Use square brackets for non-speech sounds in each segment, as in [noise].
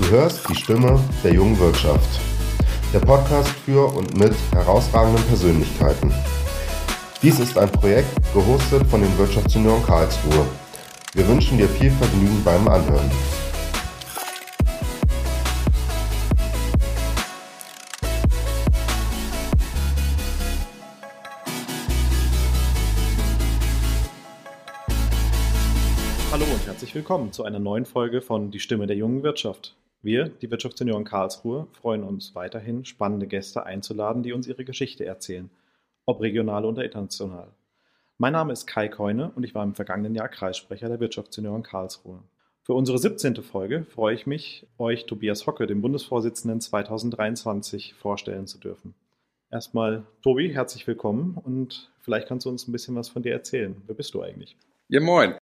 Du hörst die Stimme der jungen Wirtschaft. Der Podcast für und mit herausragenden Persönlichkeiten. Dies ist ein Projekt, gehostet von den Wirtschaftssenioren Karlsruhe. Wir wünschen dir viel Vergnügen beim Anhören. Hallo und herzlich willkommen zu einer neuen Folge von Die Stimme der jungen Wirtschaft. Wir, die Wirtschaftsunion Karlsruhe, freuen uns weiterhin, spannende Gäste einzuladen, die uns ihre Geschichte erzählen, ob regional oder international. Mein Name ist Kai Keune und ich war im vergangenen Jahr Kreissprecher der Wirtschaftsunion Karlsruhe. Für unsere 17. Folge freue ich mich, euch Tobias Hocke, den Bundesvorsitzenden 2023, vorstellen zu dürfen. Erstmal, Tobi, herzlich willkommen und vielleicht kannst du uns ein bisschen was von dir erzählen. Wer bist du eigentlich? Ja, moin.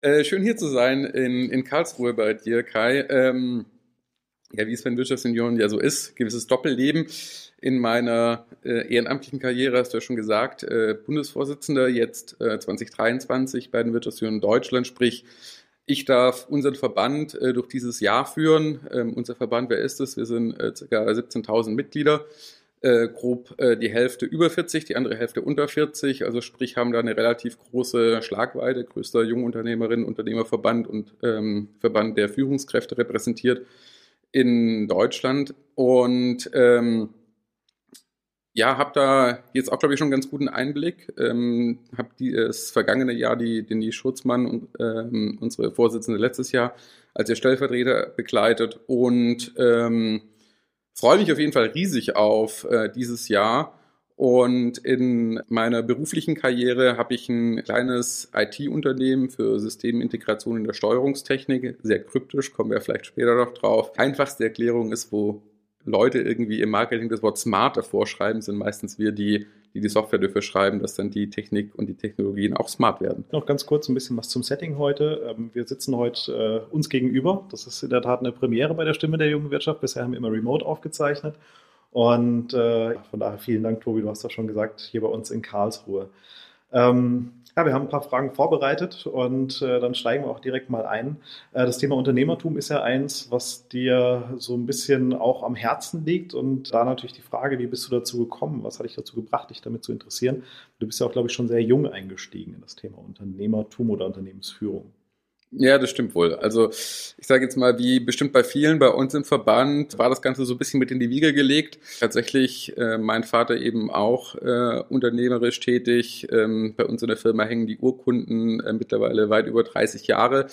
Äh, schön hier zu sein in, in Karlsruhe bei dir, Kai. Ähm, ja, wie es bei den Wirtschaftssenioren ja so ist, gewisses Doppelleben. In meiner äh, ehrenamtlichen Karriere hast du ja schon gesagt, äh, Bundesvorsitzender jetzt äh, 2023 bei den Wirtschaftssenioren Deutschland, sprich ich darf unseren Verband äh, durch dieses Jahr führen. Ähm, unser Verband, wer ist es? Wir sind äh, ca. 17.000 Mitglieder äh, grob äh, die Hälfte über 40, die andere Hälfte unter 40. Also sprich haben da eine relativ große Schlagweite, größter Jungunternehmerinnen, Unternehmerverband und ähm, Verband der Führungskräfte repräsentiert in Deutschland. Und ähm, ja, habe da jetzt auch, glaube ich, schon einen ganz guten Einblick. Ähm, habe das vergangene Jahr die Denis Schutzmann, und, ähm, unsere Vorsitzende letztes Jahr, als ihr Stellvertreter begleitet und ähm, freue mich auf jeden Fall riesig auf äh, dieses Jahr. Und in meiner beruflichen Karriere habe ich ein kleines IT-Unternehmen für Systemintegration in der Steuerungstechnik. Sehr kryptisch, kommen wir vielleicht später noch drauf. Einfachste Erklärung ist, wo Leute irgendwie im Marketing das Wort smart davor schreiben, sind meistens wir, die die, die Software dafür schreiben, dass dann die Technik und die Technologien auch smart werden. Noch ganz kurz ein bisschen was zum Setting heute. Ähm, wir sitzen heute äh, uns gegenüber. Das ist in der Tat eine Premiere bei der Stimme der jungen Wirtschaft. Bisher haben wir immer remote aufgezeichnet. Und äh, von daher vielen Dank, Tobi. Du hast das schon gesagt, hier bei uns in Karlsruhe. Ähm, ja, wir haben ein paar Fragen vorbereitet und äh, dann steigen wir auch direkt mal ein. Äh, das Thema Unternehmertum ist ja eins, was dir so ein bisschen auch am Herzen liegt und da natürlich die Frage, wie bist du dazu gekommen? Was hat dich dazu gebracht, dich damit zu interessieren? Du bist ja auch, glaube ich, schon sehr jung eingestiegen in das Thema Unternehmertum oder Unternehmensführung. Ja, das stimmt wohl. Also ich sage jetzt mal, wie bestimmt bei vielen bei uns im Verband war das Ganze so ein bisschen mit in die Wiege gelegt. Tatsächlich äh, mein Vater eben auch äh, unternehmerisch tätig. Ähm, bei uns in der Firma hängen die Urkunden äh, mittlerweile weit über 30 Jahre.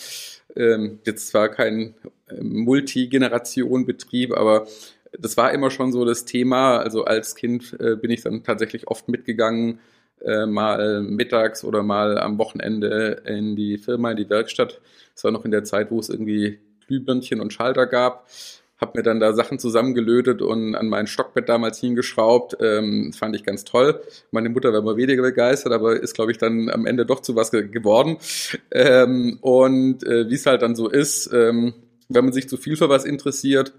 Ähm, jetzt zwar kein äh, Multigeneration-Betrieb, aber das war immer schon so das Thema. Also als Kind äh, bin ich dann tatsächlich oft mitgegangen äh, mal mittags oder mal am Wochenende in die Firma, in die Werkstatt. Das war noch in der Zeit, wo es irgendwie Glühbirnchen und Schalter gab. Hab mir dann da Sachen zusammengelötet und an mein Stockbett damals hingeschraubt. Ähm, fand ich ganz toll. Meine Mutter war immer weniger begeistert, aber ist, glaube ich, dann am Ende doch zu was ge geworden. Ähm, und äh, wie es halt dann so ist, ähm, wenn man sich zu viel für was interessiert,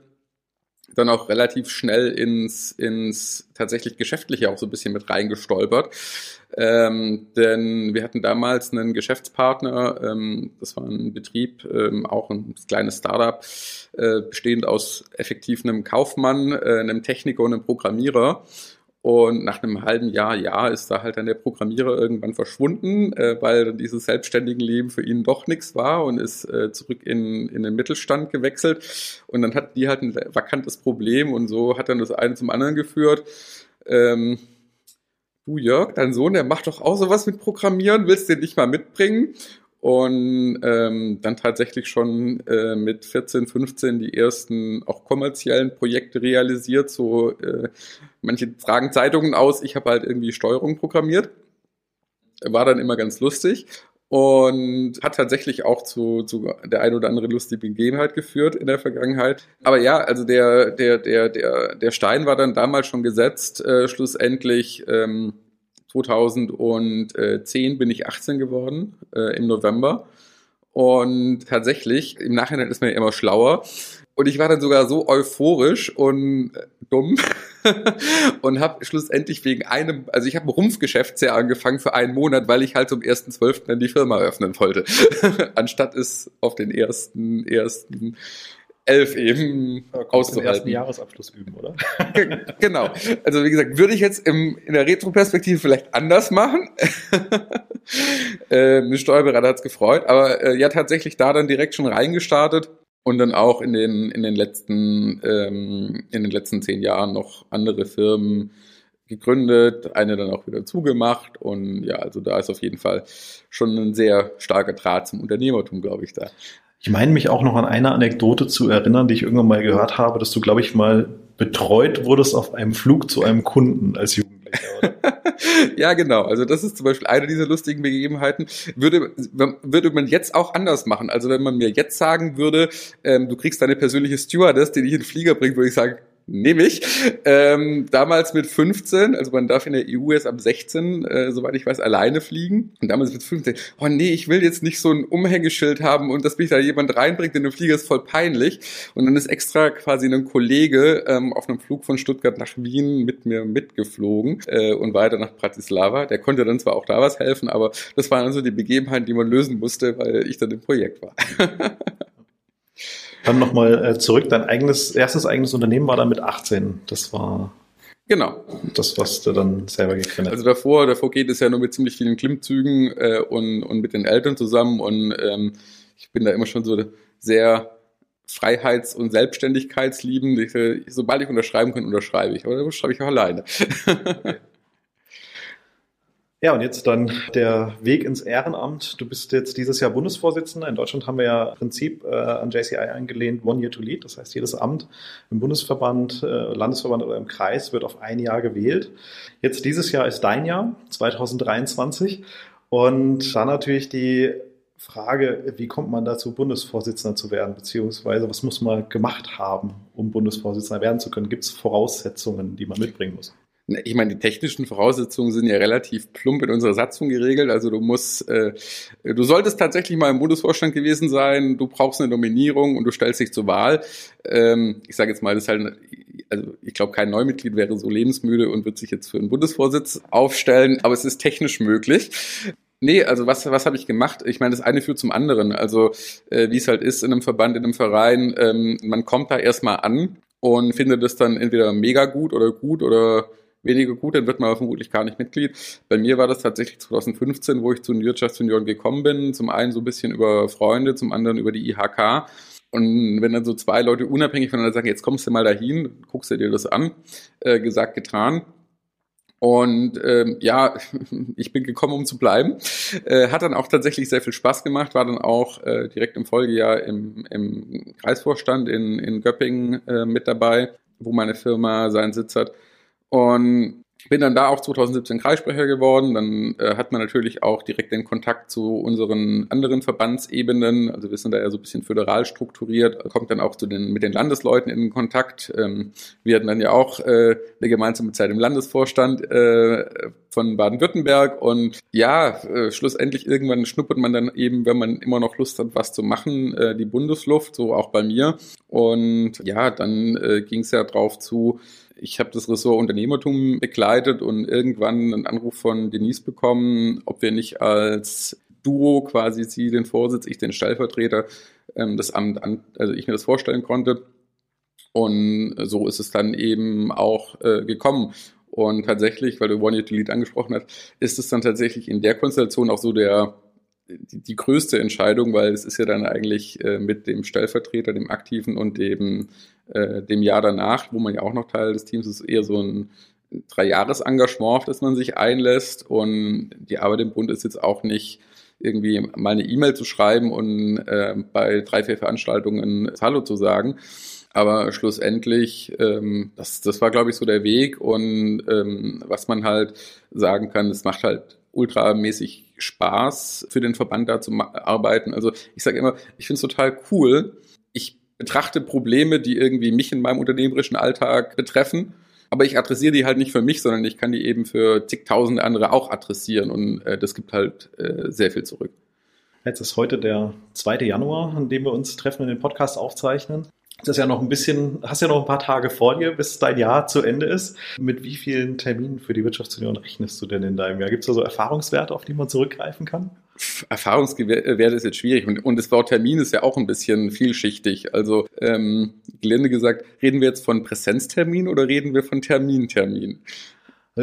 dann auch relativ schnell ins, ins tatsächlich Geschäftliche auch so ein bisschen mit reingestolpert. Ähm, denn wir hatten damals einen Geschäftspartner, ähm, das war ein Betrieb, ähm, auch ein kleines Startup, äh, bestehend aus effektiv einem Kaufmann, äh, einem Techniker und einem Programmierer. Und nach einem halben Jahr, ja, ist da halt dann der Programmierer irgendwann verschwunden, äh, weil dann dieses selbstständigen Leben für ihn doch nichts war und ist äh, zurück in, in den Mittelstand gewechselt. Und dann hat die halt ein vakantes Problem und so hat dann das eine zum anderen geführt. Ähm, du Jörg, dein Sohn, der macht doch auch sowas mit Programmieren, willst den nicht mal mitbringen? Und ähm, dann tatsächlich schon äh, mit 14, 15 die ersten auch kommerziellen Projekte realisiert. So äh, manche tragen Zeitungen aus, ich habe halt irgendwie Steuerung programmiert. War dann immer ganz lustig und hat tatsächlich auch zu, zu der ein oder anderen lustigen Begebenheit geführt in der Vergangenheit. Aber ja, also der, der, der, der, der Stein war dann damals schon gesetzt, äh, schlussendlich. Ähm, 2010 bin ich 18 geworden, äh, im November. Und tatsächlich, im Nachhinein ist man ja immer schlauer. Und ich war dann sogar so euphorisch und äh, dumm [laughs] und habe schlussendlich wegen einem, also ich habe ein Rumpfgeschäftsjahr angefangen für einen Monat, weil ich halt zum 1.12. dann die Firma eröffnen wollte. [laughs] Anstatt es auf den ersten, ersten elf eben auszuhalten. Den ersten Jahresabschluss üben, oder? genau. Also wie gesagt, würde ich jetzt im, in der Retroperspektive vielleicht anders machen. [laughs] äh, ein Steuerberater hat's gefreut, aber äh, ja tatsächlich da dann direkt schon reingestartet und dann auch in den in den letzten ähm, in den letzten zehn Jahren noch andere Firmen gegründet, eine dann auch wieder zugemacht und ja, also da ist auf jeden Fall schon ein sehr starker Draht zum Unternehmertum, glaube ich, da. Ich meine mich auch noch an eine Anekdote zu erinnern, die ich irgendwann mal gehört habe, dass du, glaube ich, mal betreut wurdest auf einem Flug zu einem Kunden als Jugendlicher. [laughs] Ja, genau. Also das ist zum Beispiel eine dieser lustigen Begebenheiten. Würde, würde man jetzt auch anders machen. Also wenn man mir jetzt sagen würde, ähm, du kriegst deine persönliche Stewardess, die dich in den Flieger bringt, würde ich sagen, nehme ich. Ähm, damals mit 15, also man darf in der EU erst ab 16, äh, soweit ich weiß, alleine fliegen. Und damals mit 15, oh nee, ich will jetzt nicht so ein Umhängeschild haben und dass mich da jemand reinbringt in den Flieger, ist voll peinlich. Und dann ist extra quasi ein Kollege ähm, auf einem Flug von Stuttgart nach Wien mit mir mitgeflogen äh, und weiter nach Bratislava. Der konnte dann zwar auch da was helfen, aber das waren also die Begebenheiten, die man lösen musste, weil ich dann im Projekt war. [laughs] Dann nochmal äh, zurück, dein eigenes, erstes eigenes Unternehmen war dann mit 18. Das war Genau. Das, was du dann selber gegründet hast. Also davor, davor geht es ja nur mit ziemlich vielen Klimmzügen äh, und, und mit den Eltern zusammen und ähm, ich bin da immer schon so sehr Freiheits- und Selbstständigkeitsliebend. Ich, äh, sobald ich unterschreiben kann, unterschreibe ich. Aber dann schreibe ich auch alleine. [laughs] [laughs] Ja, und jetzt dann der Weg ins Ehrenamt. Du bist jetzt dieses Jahr Bundesvorsitzender. In Deutschland haben wir ja im Prinzip äh, an JCI eingelehnt, One Year to Lead. Das heißt, jedes Amt im Bundesverband, äh, Landesverband oder im Kreis wird auf ein Jahr gewählt. Jetzt dieses Jahr ist dein Jahr, 2023. Und dann natürlich die Frage, wie kommt man dazu, Bundesvorsitzender zu werden, beziehungsweise was muss man gemacht haben, um Bundesvorsitzender werden zu können? Gibt es Voraussetzungen, die man mitbringen muss? Ich meine, die technischen Voraussetzungen sind ja relativ plump in unserer Satzung geregelt. Also du musst, äh, du solltest tatsächlich mal im Bundesvorstand gewesen sein, du brauchst eine Nominierung und du stellst dich zur Wahl. Ähm, ich sage jetzt mal, das ist halt, also ich glaube, kein Neumitglied wäre so lebensmüde und wird sich jetzt für einen Bundesvorsitz aufstellen, aber es ist technisch möglich. Nee, also was, was habe ich gemacht? Ich meine, das eine führt zum anderen. Also äh, wie es halt ist in einem Verband, in einem Verein, ähm, man kommt da erstmal an und findet es dann entweder mega gut oder gut oder weniger gut, dann wird man vermutlich gar nicht Mitglied. Bei mir war das tatsächlich 2015, wo ich zu den Wirtschaftsjunioren gekommen bin. Zum einen so ein bisschen über Freunde, zum anderen über die IHK. Und wenn dann so zwei Leute unabhängig voneinander sagen, jetzt kommst du mal dahin, guckst du dir das an, äh, gesagt, getan. Und ähm, ja, [laughs] ich bin gekommen, um zu bleiben. Äh, hat dann auch tatsächlich sehr viel Spaß gemacht, war dann auch äh, direkt im Folgejahr im, im Kreisvorstand in, in Göppingen äh, mit dabei, wo meine Firma seinen Sitz hat. Und bin dann da auch 2017 Kreissprecher geworden. Dann äh, hat man natürlich auch direkt den Kontakt zu unseren anderen Verbandsebenen. Also wir sind da ja so ein bisschen föderal strukturiert, kommt dann auch zu den, mit den Landesleuten in Kontakt. Ähm, wir hatten dann ja auch äh, eine gemeinsame Zeit im Landesvorstand äh, von Baden-Württemberg. Und ja, äh, schlussendlich irgendwann schnuppert man dann eben, wenn man immer noch Lust hat, was zu machen, äh, die Bundesluft, so auch bei mir. Und ja, dann äh, ging es ja drauf zu, ich habe das Ressort Unternehmertum begleitet und irgendwann einen Anruf von Denise bekommen, ob wir nicht als Duo quasi sie den Vorsitz, ich den Stellvertreter, ähm, das Amt an, also ich mir das vorstellen konnte. Und so ist es dann eben auch äh, gekommen. Und tatsächlich, weil du One Year to Lead angesprochen hast, ist es dann tatsächlich in der Konstellation auch so der die, die größte Entscheidung, weil es ist ja dann eigentlich äh, mit dem Stellvertreter, dem Aktiven und dem, äh, dem Jahr danach, wo man ja auch noch Teil des Teams ist, eher so ein Dreijahresengagement, auf das man sich einlässt. Und die Arbeit im Bund ist jetzt auch nicht irgendwie mal eine E-Mail zu schreiben und äh, bei drei, vier Veranstaltungen Hallo zu sagen. Aber schlussendlich, ähm, das, das war, glaube ich, so der Weg. Und ähm, was man halt sagen kann, es macht halt ultramäßig Spaß, für den Verband da zu arbeiten. Also ich sage immer, ich finde es total cool. Ich betrachte Probleme, die irgendwie mich in meinem unternehmerischen Alltag betreffen. Aber ich adressiere die halt nicht für mich, sondern ich kann die eben für zigtausende andere auch adressieren und äh, das gibt halt äh, sehr viel zurück. Jetzt ist heute der 2. Januar, an dem wir uns treffen und den Podcast aufzeichnen. Das ist ja noch ein bisschen, hast ja noch ein paar Tage vor dir, bis dein Jahr zu Ende ist. Mit wie vielen Terminen für die Wirtschaftsunion rechnest du denn in deinem Jahr? Gibt es da so Erfahrungswerte, auf die man zurückgreifen kann? Erfahrungswert ist jetzt schwierig und, und das Wort Termin ist ja auch ein bisschen vielschichtig. Also ähm, Gelände gesagt, reden wir jetzt von Präsenztermin oder reden wir von Termintermin? Also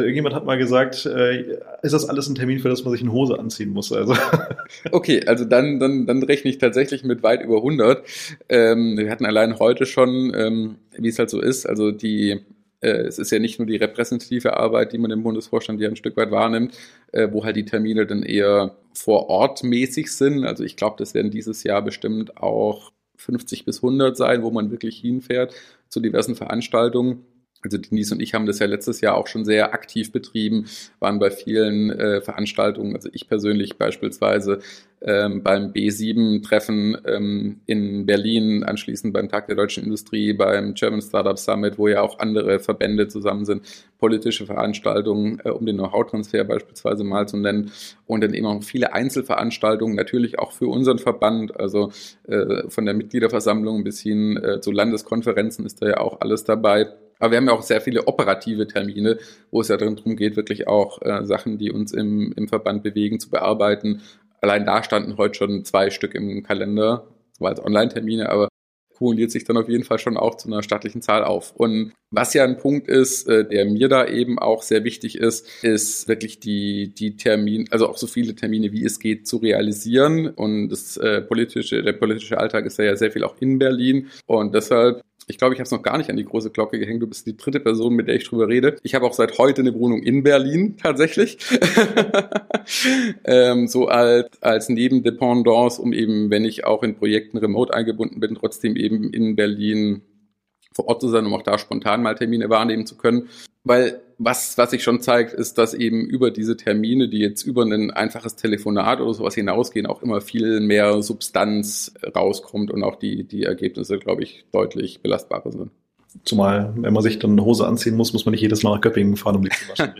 irgendjemand hat mal gesagt, äh, ist das alles ein Termin, für das man sich eine Hose anziehen muss? Also. [laughs] Okay, also dann, dann, dann rechne ich tatsächlich mit weit über 100. Ähm, wir hatten allein heute schon, ähm, wie es halt so ist, also die äh, es ist ja nicht nur die repräsentative Arbeit, die man im Bundesvorstand ja ein Stück weit wahrnimmt, äh, wo halt die Termine dann eher vor Ort mäßig sind. Also ich glaube, das werden dieses Jahr bestimmt auch 50 bis 100 sein, wo man wirklich hinfährt zu diversen Veranstaltungen. Also Denise und ich haben das ja letztes Jahr auch schon sehr aktiv betrieben, waren bei vielen äh, Veranstaltungen, also ich persönlich beispielsweise ähm, beim B7-Treffen ähm, in Berlin, anschließend beim Tag der deutschen Industrie, beim German Startup Summit, wo ja auch andere Verbände zusammen sind, politische Veranstaltungen, äh, um den Know-how-Transfer beispielsweise mal zu nennen und dann eben auch viele Einzelveranstaltungen, natürlich auch für unseren Verband, also äh, von der Mitgliederversammlung bis hin äh, zu Landeskonferenzen ist da ja auch alles dabei. Aber wir haben ja auch sehr viele operative Termine, wo es ja darum geht, wirklich auch äh, Sachen, die uns im, im Verband bewegen, zu bearbeiten. Allein da standen heute schon zwei Stück im Kalender, zwar als Online-Termine, aber kumuliert sich dann auf jeden Fall schon auch zu einer stattlichen Zahl auf. Und was ja ein Punkt ist, äh, der mir da eben auch sehr wichtig ist, ist wirklich die, die Termine, also auch so viele Termine wie es geht zu realisieren. Und das äh, politische, der politische Alltag ist ja sehr viel auch in Berlin. Und deshalb ich glaube, ich habe es noch gar nicht an die große Glocke gehängt. Du bist die dritte Person, mit der ich drüber rede. Ich habe auch seit heute eine Wohnung in Berlin tatsächlich. [laughs] ähm, so als, als Nebendependance, um eben, wenn ich auch in Projekten remote eingebunden bin, trotzdem eben in Berlin vor Ort zu sein, um auch da spontan mal Termine wahrnehmen zu können. Weil was, was sich schon zeigt, ist, dass eben über diese Termine, die jetzt über ein einfaches Telefonat oder sowas hinausgehen, auch immer viel mehr Substanz rauskommt und auch die, die Ergebnisse, glaube ich, deutlich belastbarer sind. Zumal, wenn man sich dann eine Hose anziehen muss, muss man nicht jedes Mal nach Göppingen fahren, um die zu [laughs] waschen.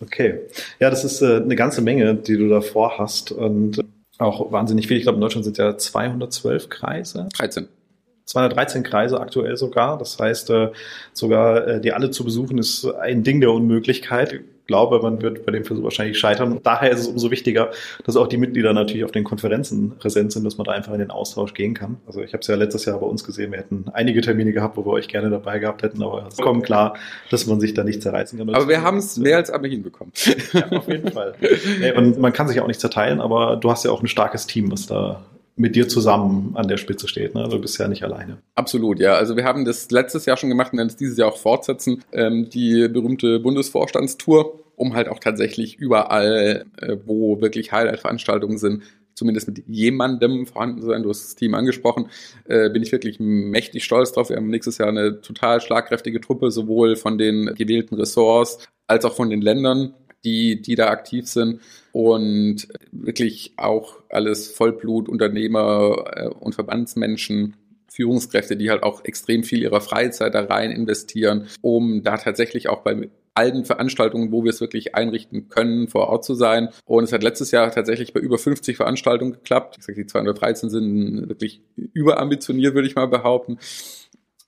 okay. Ja, das ist äh, eine ganze Menge, die du da vorhast und auch wahnsinnig viel. Ich glaube, in Deutschland sind ja 212 Kreise. 13. 213 Kreise aktuell sogar. Das heißt, äh, sogar äh, die alle zu besuchen ist ein Ding der Unmöglichkeit. Ich glaube, man wird bei dem Versuch wahrscheinlich scheitern. Daher ist es umso wichtiger, dass auch die Mitglieder natürlich auf den Konferenzen präsent sind, dass man da einfach in den Austausch gehen kann. Also ich habe es ja letztes Jahr bei uns gesehen. Wir hätten einige Termine gehabt, wo wir euch gerne dabei gehabt hätten, aber es kommt klar, dass man sich da nicht zerreißen kann. Aber wir haben es mehr als aber hinbekommen. Ja, auf jeden Fall. und man kann sich auch nicht zerteilen, aber du hast ja auch ein starkes Team, was da mit dir zusammen an der Spitze steht. Ne? Also du bist ja nicht alleine. Absolut, ja. Also wir haben das letztes Jahr schon gemacht und werden es dieses Jahr auch fortsetzen. Ähm, die berühmte Bundesvorstandstour, um halt auch tatsächlich überall, äh, wo wirklich Highlight-Veranstaltungen sind, zumindest mit jemandem vorhanden sein. Du hast das Team angesprochen. Äh, bin ich wirklich mächtig stolz drauf. Wir haben nächstes Jahr eine total schlagkräftige Truppe, sowohl von den gewählten Ressorts als auch von den Ländern die, die da aktiv sind und wirklich auch alles Vollblutunternehmer äh, und Verbandsmenschen, Führungskräfte, die halt auch extrem viel ihrer Freizeit da rein investieren, um da tatsächlich auch bei allen Veranstaltungen, wo wir es wirklich einrichten können, vor Ort zu sein. Und es hat letztes Jahr tatsächlich bei über 50 Veranstaltungen geklappt. Ich sage, die 213 sind wirklich überambitioniert, würde ich mal behaupten.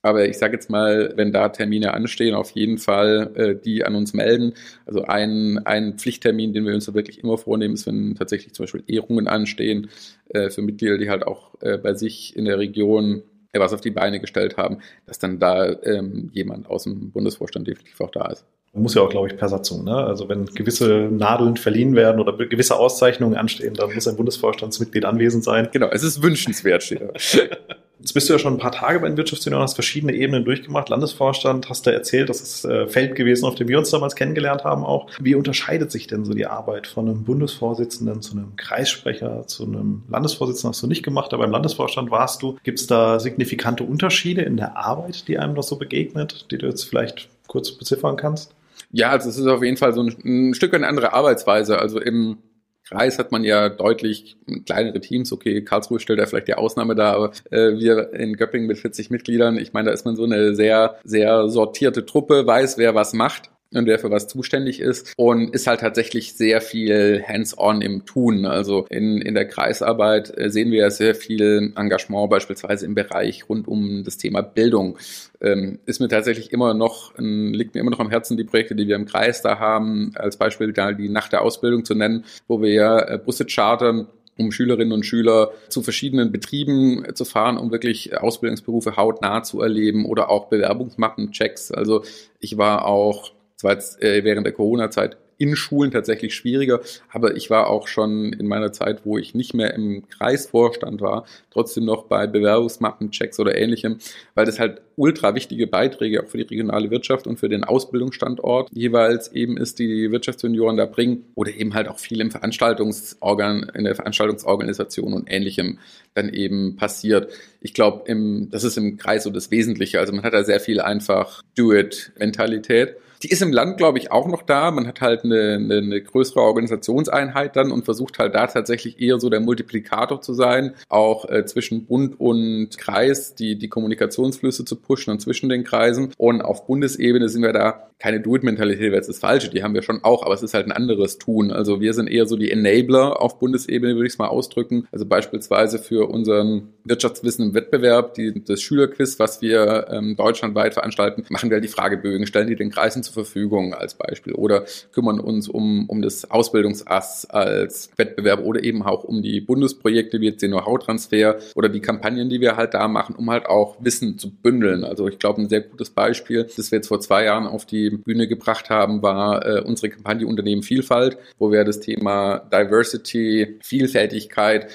Aber ich sage jetzt mal, wenn da Termine anstehen, auf jeden Fall äh, die an uns melden. Also ein, ein Pflichttermin, den wir uns da wirklich immer vornehmen, ist, wenn tatsächlich zum Beispiel Ehrungen anstehen äh, für Mitglieder, die halt auch äh, bei sich in der Region äh, was auf die Beine gestellt haben, dass dann da ähm, jemand aus dem Bundesvorstand definitiv auch da ist. Man muss ja auch, glaube ich, per Satzung. Ne? Also wenn gewisse Nadeln verliehen werden oder gewisse Auszeichnungen anstehen, dann muss ein Bundesvorstandsmitglied anwesend sein. Genau, es ist wünschenswert, steht da. [laughs] Jetzt bist du ja schon ein paar Tage bei den Wirtschaftsunion, hast verschiedene Ebenen durchgemacht. Landesvorstand, hast du erzählt, das ist äh, Feld gewesen, auf dem wir uns damals kennengelernt haben auch. Wie unterscheidet sich denn so die Arbeit von einem Bundesvorsitzenden zu einem Kreissprecher, zu einem Landesvorsitzenden hast du nicht gemacht, aber im Landesvorstand warst du. Gibt es da signifikante Unterschiede in der Arbeit, die einem noch so begegnet, die du jetzt vielleicht kurz beziffern kannst? Ja, also es ist auf jeden Fall so ein, ein Stück eine andere Arbeitsweise. Also im Kreis hat man ja deutlich kleinere Teams. Okay, Karlsruhe stellt da vielleicht die Ausnahme da, aber äh, wir in Göppingen mit 40 Mitgliedern, ich meine, da ist man so eine sehr, sehr sortierte Truppe, weiß, wer was macht. Und wer für was zuständig ist und ist halt tatsächlich sehr viel hands-on im Tun. Also in, in der Kreisarbeit äh, sehen wir ja sehr viel Engagement beispielsweise im Bereich rund um das Thema Bildung. Ähm, ist mir tatsächlich immer noch, liegt mir immer noch am Herzen die Projekte, die wir im Kreis da haben, als Beispiel da die Nacht der Ausbildung zu nennen, wo wir ja äh, Busse chartern um Schülerinnen und Schüler zu verschiedenen Betrieben zu fahren, um wirklich Ausbildungsberufe hautnah zu erleben oder auch Bewerbungsmappenchecks. Also ich war auch, das war jetzt äh, während der Corona-Zeit in Schulen tatsächlich schwieriger. Aber ich war auch schon in meiner Zeit, wo ich nicht mehr im Kreisvorstand war, trotzdem noch bei Bewerbungsmappenchecks oder ähnlichem, weil das halt ultra wichtige Beiträge auch für die regionale Wirtschaft und für den Ausbildungsstandort jeweils eben ist, die die Wirtschaftsjunioren da bringen oder eben halt auch viel im Veranstaltungsorgan, in der Veranstaltungsorganisation und ähnlichem dann eben passiert. Ich glaube, das ist im Kreis so das Wesentliche. Also man hat da sehr viel einfach Do-it-Mentalität. Die ist im Land, glaube ich, auch noch da. Man hat halt eine, eine, eine größere Organisationseinheit dann und versucht halt da tatsächlich eher so der Multiplikator zu sein, auch äh, zwischen Bund und Kreis die, die Kommunikationsflüsse zu pushen und zwischen den Kreisen. Und auf Bundesebene sind wir da keine Do-it-Mentalität, wäre jetzt das Falsche, die haben wir schon auch, aber es ist halt ein anderes Tun. Also wir sind eher so die Enabler auf Bundesebene, würde ich es mal ausdrücken. Also beispielsweise für unseren Wirtschaftswissen im Wettbewerb, die, das Schülerquiz, was wir ähm, deutschlandweit veranstalten, machen wir halt die Fragebögen, stellen die den Kreisen zur Verfügung als Beispiel oder kümmern uns um, um das Ausbildungsass als Wettbewerb oder eben auch um die Bundesprojekte wie jetzt den Know-how-Transfer oder die Kampagnen, die wir halt da machen, um halt auch Wissen zu bündeln. Also ich glaube, ein sehr gutes Beispiel, das wir jetzt vor zwei Jahren auf die Bühne gebracht haben, war äh, unsere Kampagne Unternehmen Vielfalt, wo wir das Thema Diversity, Vielfältigkeit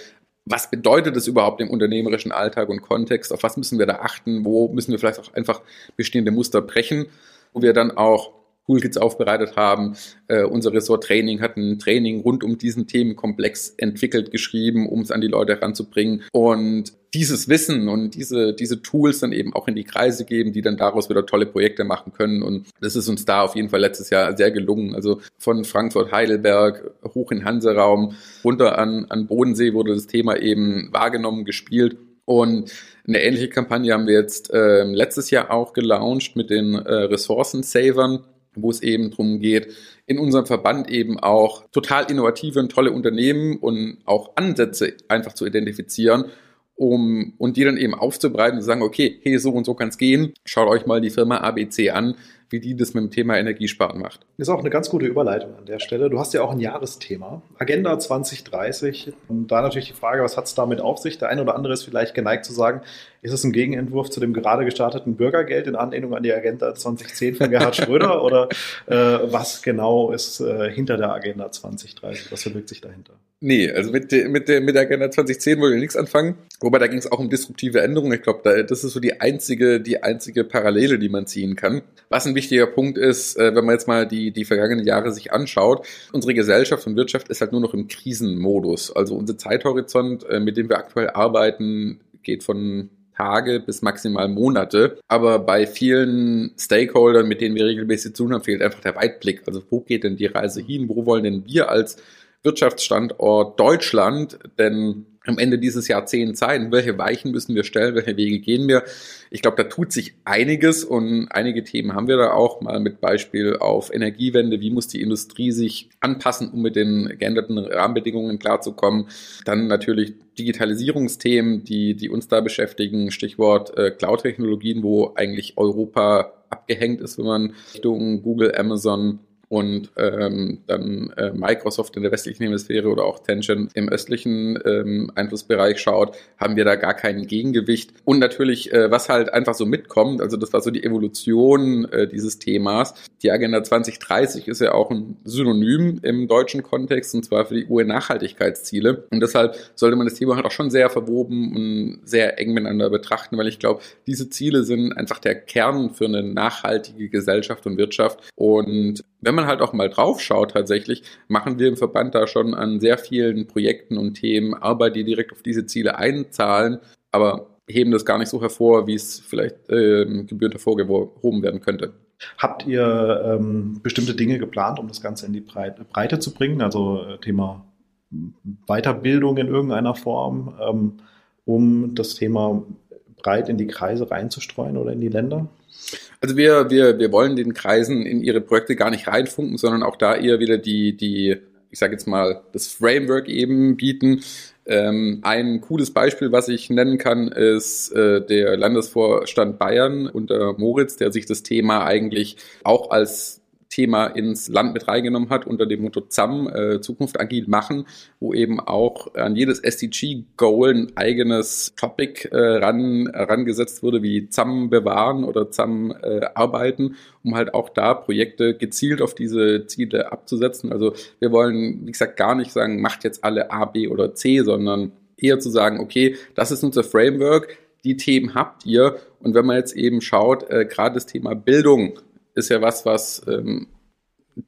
was bedeutet es überhaupt im unternehmerischen Alltag und Kontext? Auf was müssen wir da achten? Wo müssen wir vielleicht auch einfach bestehende Muster brechen? Wo wir dann auch Toolkits aufbereitet haben. Äh, unser Ressort Training hat ein Training rund um diesen Themenkomplex entwickelt, geschrieben, um es an die Leute heranzubringen. Und dieses Wissen und diese, diese Tools dann eben auch in die Kreise geben, die dann daraus wieder tolle Projekte machen können. Und das ist uns da auf jeden Fall letztes Jahr sehr gelungen. Also von Frankfurt, Heidelberg, hoch in Hanseraum, runter an, an Bodensee wurde das Thema eben wahrgenommen, gespielt. Und eine ähnliche Kampagne haben wir jetzt äh, letztes Jahr auch gelauncht mit den äh, Ressourcensavern wo es eben darum geht, in unserem Verband eben auch total innovative und tolle Unternehmen und auch Ansätze einfach zu identifizieren, um und die dann eben aufzubereiten und zu sagen, okay, hey, so und so kann es gehen. Schaut euch mal die Firma ABC an wie die das mit dem Thema Energiesparen macht. Ist auch eine ganz gute Überleitung an der Stelle. Du hast ja auch ein Jahresthema, Agenda 2030. Und da natürlich die Frage, was hat es damit auf sich? Der eine oder andere ist vielleicht geneigt zu sagen, ist es ein Gegenentwurf zu dem gerade gestarteten Bürgergeld in Anlehnung an die Agenda 2010 von Gerhard [laughs] Schröder? oder äh, was genau ist äh, hinter der Agenda 2030? Was verbirgt sich dahinter? Nee, also mit, der, mit, der, mit der Agenda 2010 wollen wir nichts anfangen. Wobei da ging es auch um disruptive Änderungen. Ich glaube, da, das ist so die einzige, die einzige Parallele, die man ziehen kann. Was ein wichtiger Punkt ist, äh, wenn man jetzt mal die, die vergangenen Jahre sich anschaut, unsere Gesellschaft und Wirtschaft ist halt nur noch im Krisenmodus. Also unser Zeithorizont, äh, mit dem wir aktuell arbeiten, geht von Tage bis maximal Monate. Aber bei vielen Stakeholdern, mit denen wir regelmäßig zu tun haben, fehlt einfach der Weitblick. Also wo geht denn die Reise hin? Wo wollen denn wir als Wirtschaftsstandort Deutschland denn am Ende dieses Jahrzehnts sein? Welche Weichen müssen wir stellen? Welche Wege gehen wir? Ich glaube, da tut sich einiges und einige Themen haben wir da auch mal mit Beispiel auf Energiewende. Wie muss die Industrie sich anpassen, um mit den geänderten Rahmenbedingungen klarzukommen? Dann natürlich Digitalisierungsthemen, die, die uns da beschäftigen. Stichwort äh, Cloud-Technologien, wo eigentlich Europa abgehängt ist, wenn man Richtung Google, Amazon und ähm, dann äh, Microsoft in der westlichen Hemisphäre oder auch Tencent im östlichen ähm, Einflussbereich schaut, haben wir da gar kein Gegengewicht. Und natürlich, äh, was halt einfach so mitkommt, also das war so die Evolution äh, dieses Themas. Die Agenda 2030 ist ja auch ein Synonym im deutschen Kontext und zwar für die UN-Nachhaltigkeitsziele. Und deshalb sollte man das Thema halt auch schon sehr verwoben und sehr eng miteinander betrachten, weil ich glaube, diese Ziele sind einfach der Kern für eine nachhaltige Gesellschaft und Wirtschaft. Und wenn man halt auch mal drauf schaut tatsächlich, machen wir im Verband da schon an sehr vielen Projekten und Themen Arbeit, die direkt auf diese Ziele einzahlen, aber heben das gar nicht so hervor, wie es vielleicht äh, gebührend hervorgehoben werden könnte. Habt ihr ähm, bestimmte Dinge geplant, um das Ganze in die Breite, Breite zu bringen? Also äh, Thema Weiterbildung in irgendeiner Form, ähm, um das Thema breit in die Kreise reinzustreuen oder in die Länder? Also wir, wir, wir wollen den Kreisen in ihre Projekte gar nicht reinfunken, sondern auch da eher wieder die, die ich sage jetzt mal, das Framework eben bieten. Ähm, ein cooles Beispiel, was ich nennen kann, ist äh, der Landesvorstand Bayern unter Moritz, der sich das Thema eigentlich auch als Thema ins Land mit reingenommen hat unter dem Motto ZAM, äh, Zukunft agil machen, wo eben auch an jedes SDG-Goal ein eigenes Topic äh, ran, wurde, wie ZAM bewahren oder ZAM äh, arbeiten, um halt auch da Projekte gezielt auf diese Ziele abzusetzen. Also wir wollen, wie gesagt, gar nicht sagen, macht jetzt alle A, B oder C, sondern eher zu sagen, okay, das ist unser Framework, die Themen habt ihr. Und wenn man jetzt eben schaut, äh, gerade das Thema Bildung ist ja was, was ähm,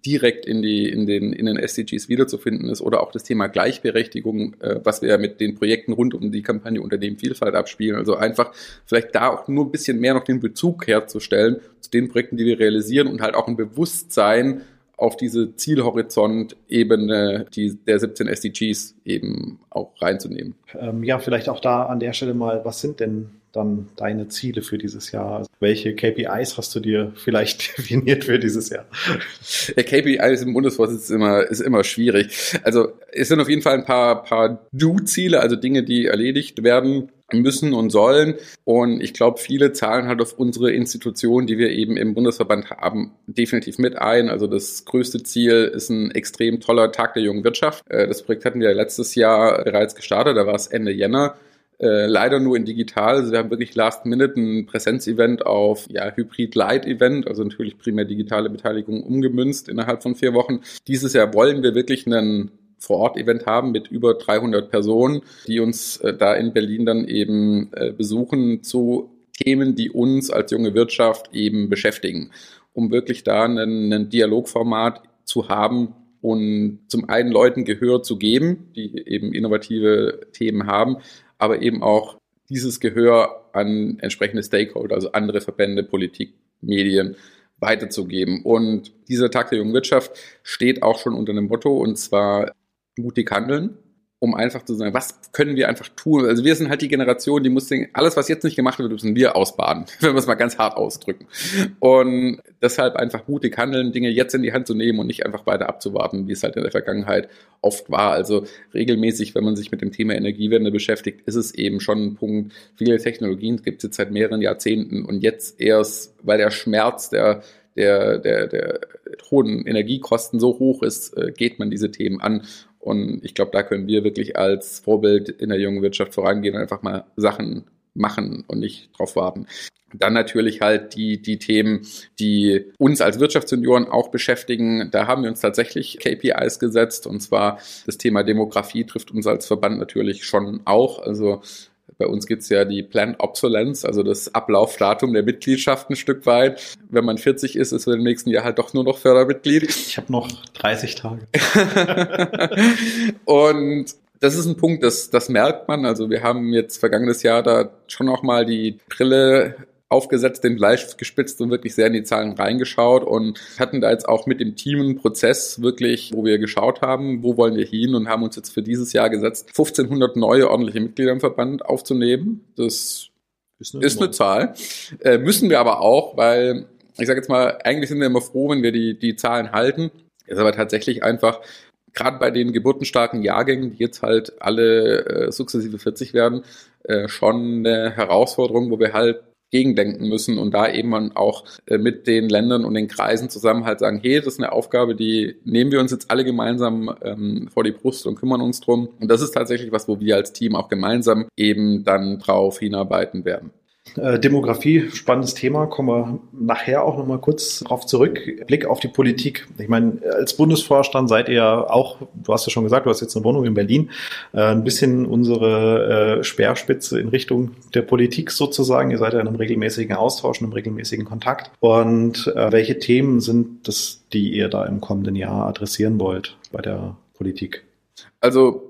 direkt in, die, in, den, in den SDGs wiederzufinden ist oder auch das Thema Gleichberechtigung, äh, was wir ja mit den Projekten rund um die Kampagne Unternehmenvielfalt abspielen. Also einfach vielleicht da auch nur ein bisschen mehr noch den Bezug herzustellen zu den Projekten, die wir realisieren und halt auch ein Bewusstsein auf diese Zielhorizont-Ebene die, der 17 SDGs eben auch reinzunehmen. Ähm, ja, vielleicht auch da an der Stelle mal, was sind denn dann deine Ziele für dieses Jahr? Welche KPIs hast du dir vielleicht [laughs] definiert für dieses Jahr? Der KPIs im Bundesvorsitz ist immer, ist immer schwierig. Also es sind auf jeden Fall ein paar, paar Do-Ziele, also Dinge, die erledigt werden müssen und sollen. Und ich glaube, viele zahlen halt auf unsere Institution, die wir eben im Bundesverband haben, definitiv mit ein. Also das größte Ziel ist ein extrem toller Tag der jungen Wirtschaft. Äh, das Projekt hatten wir letztes Jahr bereits gestartet, da war es Ende Jänner. Äh, leider nur in digital. Also wir haben wirklich last minute ein Präsenzevent auf ja, Hybrid-Light-Event, also natürlich primär digitale Beteiligung umgemünzt innerhalb von vier Wochen. Dieses Jahr wollen wir wirklich einen vor-Ort-Event haben mit über 300 Personen, die uns äh, da in Berlin dann eben äh, besuchen zu Themen, die uns als junge Wirtschaft eben beschäftigen, um wirklich da ein Dialogformat zu haben, und zum einen Leuten Gehör zu geben, die eben innovative Themen haben, aber eben auch dieses Gehör an entsprechende Stakeholder, also andere Verbände, Politik, Medien weiterzugeben. Und dieser Tag der jungen Wirtschaft steht auch schon unter einem Motto, und zwar mutig handeln um einfach zu sagen, was können wir einfach tun? Also wir sind halt die Generation, die muss denken, alles, was jetzt nicht gemacht wird, müssen wir ausbaden, [laughs] wenn wir es mal ganz hart ausdrücken. Und deshalb einfach mutig handeln, Dinge jetzt in die Hand zu nehmen und nicht einfach weiter abzuwarten, wie es halt in der Vergangenheit oft war. Also regelmäßig, wenn man sich mit dem Thema Energiewende beschäftigt, ist es eben schon ein Punkt. Viele Technologien gibt es jetzt seit mehreren Jahrzehnten und jetzt erst, weil der Schmerz der der, der, der hohen Energiekosten so hoch ist, äh, geht man diese Themen an. Und ich glaube, da können wir wirklich als Vorbild in der jungen Wirtschaft vorangehen und einfach mal Sachen machen und nicht drauf warten. Dann natürlich halt die, die Themen, die uns als Wirtschaftssenioren auch beschäftigen. Da haben wir uns tatsächlich KPIs gesetzt und zwar das Thema Demografie trifft uns als Verband natürlich schon auch. Also bei uns gibt's ja die Planned Obsolence, also das Ablaufdatum der Mitgliedschaft ein Stück weit. Wenn man 40 ist, ist man im nächsten Jahr halt doch nur noch Fördermitglied. Ich habe noch 30 Tage. [laughs] und das ist ein Punkt, das, das merkt man. Also wir haben jetzt vergangenes Jahr da schon auch mal die Brille aufgesetzt, den Bleistift gespitzt und wirklich sehr in die Zahlen reingeschaut und hatten da jetzt auch mit dem Team einen Prozess wirklich, wo wir geschaut haben, wo wollen wir hin und haben uns jetzt für dieses Jahr gesetzt, 1500 neue ordentliche Mitglieder im Verband aufzunehmen. Das ist eine, ist eine Zahl. Äh, müssen wir aber auch, weil ich sage jetzt mal, eigentlich sind wir immer froh, wenn wir die, die Zahlen halten. Ist aber tatsächlich einfach, gerade bei den geburtenstarken Jahrgängen, die jetzt halt alle äh, sukzessive 40 werden, äh, schon eine Herausforderung, wo wir halt gegendenken müssen und da eben auch äh, mit den Ländern und den Kreisen zusammen halt sagen, hey, das ist eine Aufgabe, die nehmen wir uns jetzt alle gemeinsam ähm, vor die Brust und kümmern uns drum. Und das ist tatsächlich was, wo wir als Team auch gemeinsam eben dann drauf hinarbeiten werden. Äh, Demografie, spannendes Thema, kommen wir nachher auch nochmal kurz drauf zurück. Blick auf die Politik. Ich meine, als Bundesvorstand seid ihr auch, du hast ja schon gesagt, du hast jetzt eine Wohnung in Berlin, äh, ein bisschen unsere äh, Speerspitze in Richtung der Politik sozusagen. Ihr seid ja in einem regelmäßigen Austausch, in einem regelmäßigen Kontakt. Und welche Themen sind das, die ihr da im kommenden Jahr adressieren wollt bei der Politik? Also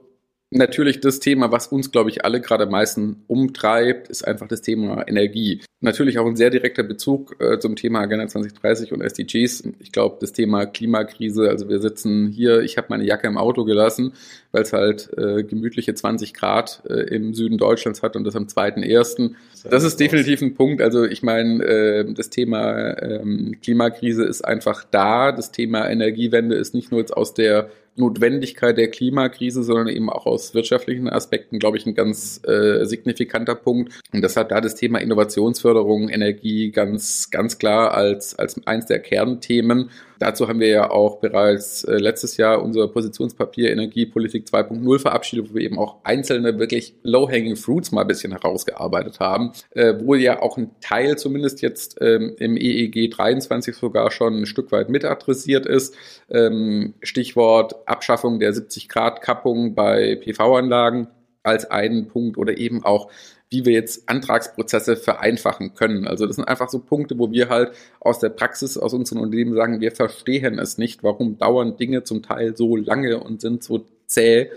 Natürlich das Thema, was uns, glaube ich, alle gerade am meisten umtreibt, ist einfach das Thema Energie. Natürlich auch ein sehr direkter Bezug äh, zum Thema Agenda 2030 und SDGs. Ich glaube, das Thema Klimakrise, also wir sitzen hier, ich habe meine Jacke im Auto gelassen, weil es halt äh, gemütliche 20 Grad äh, im Süden Deutschlands hat und das am 2.1. Das ist definitiv ein Punkt. Also ich meine, äh, das Thema ähm, Klimakrise ist einfach da. Das Thema Energiewende ist nicht nur jetzt aus der Notwendigkeit der Klimakrise, sondern eben auch aus wirtschaftlichen Aspekten, glaube ich, ein ganz äh, signifikanter Punkt. Und deshalb da das Thema Innovationsförderung, Energie ganz, ganz klar als, als eins der Kernthemen. Dazu haben wir ja auch bereits äh, letztes Jahr unser Positionspapier Energiepolitik 2.0 verabschiedet, wo wir eben auch einzelne wirklich low-hanging fruits mal ein bisschen herausgearbeitet haben, äh, wo ja auch ein Teil zumindest jetzt ähm, im EEG 23 sogar schon ein Stück weit mit adressiert ist. Ähm, Stichwort Abschaffung der 70 Grad Kappung bei PV-Anlagen als einen Punkt oder eben auch wie wir jetzt Antragsprozesse vereinfachen können. Also das sind einfach so Punkte, wo wir halt aus der Praxis, aus unseren Unternehmen sagen, wir verstehen es nicht, warum dauern Dinge zum Teil so lange und sind so zäh,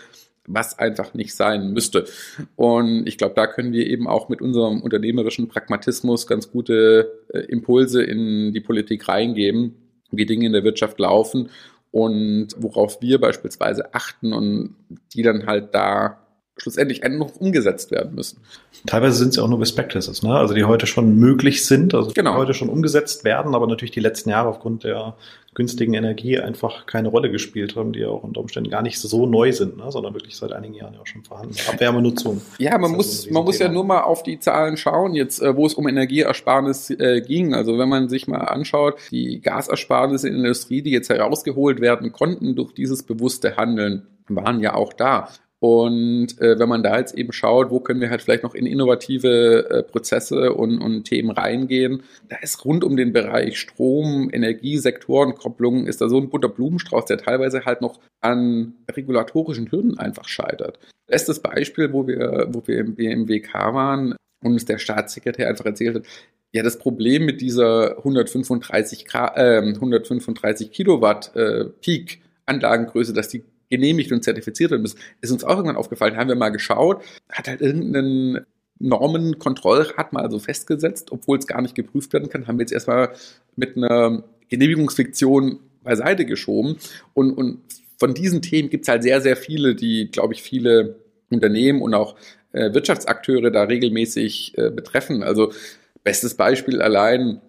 was einfach nicht sein müsste. Und ich glaube, da können wir eben auch mit unserem unternehmerischen Pragmatismus ganz gute äh, Impulse in die Politik reingeben, wie Dinge in der Wirtschaft laufen und worauf wir beispielsweise achten und die dann halt da schlussendlich noch umgesetzt werden müssen. Teilweise sind es ja auch nur Best Practices, ne? also die heute schon möglich sind, also genau. heute schon umgesetzt werden, aber natürlich die letzten Jahre aufgrund der günstigen Energie einfach keine Rolle gespielt haben, die ja auch unter Umständen gar nicht so neu sind, ne? sondern wirklich seit einigen Jahren ja auch schon vorhanden. Abwärmenutzung. Ja, man muss, man muss ja nur mal auf die Zahlen schauen, jetzt äh, wo es um Energieersparnis äh, ging. Also wenn man sich mal anschaut, die Gasersparnisse in der Industrie, die jetzt herausgeholt werden konnten durch dieses bewusste Handeln, waren ja auch da. Und äh, wenn man da jetzt eben schaut, wo können wir halt vielleicht noch in innovative äh, Prozesse und, und Themen reingehen, da ist rund um den Bereich Strom, Energie, Sektorenkopplung, ist da so ein bunter Blumenstrauß, der teilweise halt noch an regulatorischen Hürden einfach scheitert. Bestes Beispiel, wo wir, wo wir im BMWK waren und uns der Staatssekretär einfach erzählt hat, ja, das Problem mit dieser 135, Grad, äh, 135 Kilowatt äh, Peak Anlagengröße, dass die genehmigt und zertifiziert werden müssen, ist uns auch irgendwann aufgefallen, haben wir mal geschaut, hat halt irgendeinen Normenkontrollrat mal so festgesetzt, obwohl es gar nicht geprüft werden kann, haben wir jetzt erstmal mit einer Genehmigungsfiktion beiseite geschoben. Und, und von diesen Themen gibt es halt sehr, sehr viele, die, glaube ich, viele Unternehmen und auch äh, Wirtschaftsakteure da regelmäßig äh, betreffen. Also bestes Beispiel allein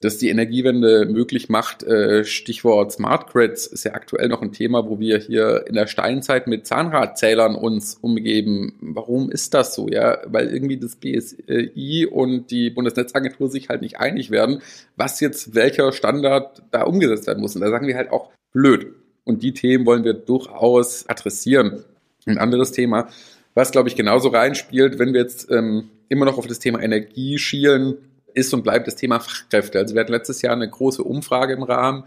das die Energiewende möglich macht. Äh, Stichwort Smart Grids ist ja aktuell noch ein Thema, wo wir hier in der Steinzeit mit Zahnradzählern uns umgeben. Warum ist das so? Ja, weil irgendwie das BSI und die Bundesnetzagentur sich halt nicht einig werden, was jetzt welcher Standard da umgesetzt werden muss. Und da sagen wir halt auch blöd. Und die Themen wollen wir durchaus adressieren. Ein anderes Thema, was glaube ich genauso reinspielt, wenn wir jetzt ähm, immer noch auf das Thema Energie schielen, ist und bleibt das Thema Fachkräfte. Also wir hatten letztes Jahr eine große Umfrage im Rahmen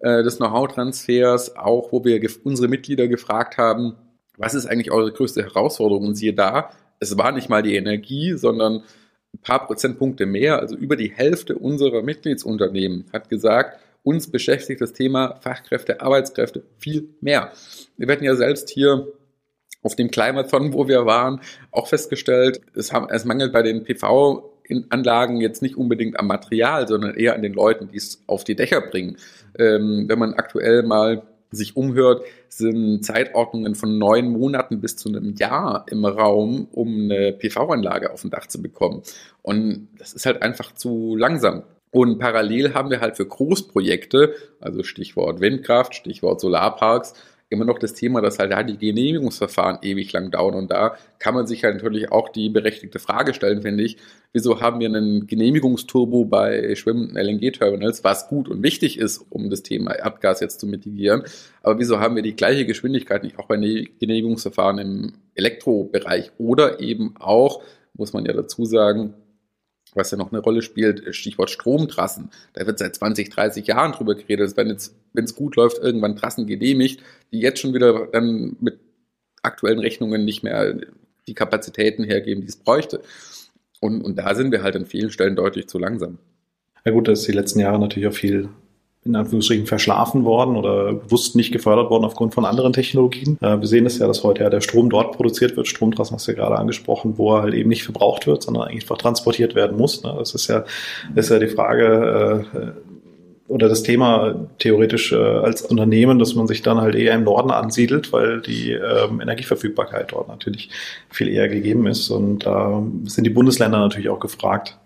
äh, des Know-how-Transfers, auch wo wir unsere Mitglieder gefragt haben, was ist eigentlich eure größte Herausforderung? Und siehe da, es war nicht mal die Energie, sondern ein paar Prozentpunkte mehr, also über die Hälfte unserer Mitgliedsunternehmen hat gesagt, uns beschäftigt das Thema Fachkräfte, Arbeitskräfte viel mehr. Wir werden ja selbst hier auf dem Climathon, wo wir waren, auch festgestellt, es, haben, es mangelt bei den PV Anlagen jetzt nicht unbedingt am Material, sondern eher an den Leuten, die es auf die Dächer bringen. Ähm, wenn man aktuell mal sich umhört, sind Zeitordnungen von neun Monaten bis zu einem Jahr im Raum, um eine PV-Anlage auf dem Dach zu bekommen. Und das ist halt einfach zu langsam. Und parallel haben wir halt für Großprojekte, also Stichwort Windkraft, Stichwort Solarparks, immer noch das Thema, dass halt da die Genehmigungsverfahren ewig lang dauern. Und da kann man sich halt natürlich auch die berechtigte Frage stellen, finde ich, wieso haben wir einen Genehmigungsturbo bei schwimmenden LNG-Terminals, was gut und wichtig ist, um das Thema Erdgas jetzt zu mitigieren. Aber wieso haben wir die gleiche Geschwindigkeit nicht auch bei Genehmigungsverfahren im Elektrobereich oder eben auch, muss man ja dazu sagen, was ja noch eine Rolle spielt, Stichwort Stromtrassen. Da wird seit 20, 30 Jahren drüber geredet, dass wenn jetzt, wenn es gut läuft, irgendwann Trassen genehmigt, die jetzt schon wieder dann mit aktuellen Rechnungen nicht mehr die Kapazitäten hergeben, die es bräuchte. Und, und da sind wir halt an vielen Stellen deutlich zu langsam. Ja gut, da ist die letzten Jahre natürlich auch viel in Anführungsstrichen verschlafen worden oder bewusst nicht gefördert worden aufgrund von anderen Technologien. Äh, wir sehen es ja, dass heute ja der Strom dort produziert wird. Stromtrassen hast du ja gerade angesprochen, wo er halt eben nicht verbraucht wird, sondern eigentlich einfach transportiert werden muss. Ne? Das ist ja, ist ja die Frage, äh, oder das Thema theoretisch äh, als Unternehmen, dass man sich dann halt eher im Norden ansiedelt, weil die ähm, Energieverfügbarkeit dort natürlich viel eher gegeben ist. Und da sind die Bundesländer natürlich auch gefragt,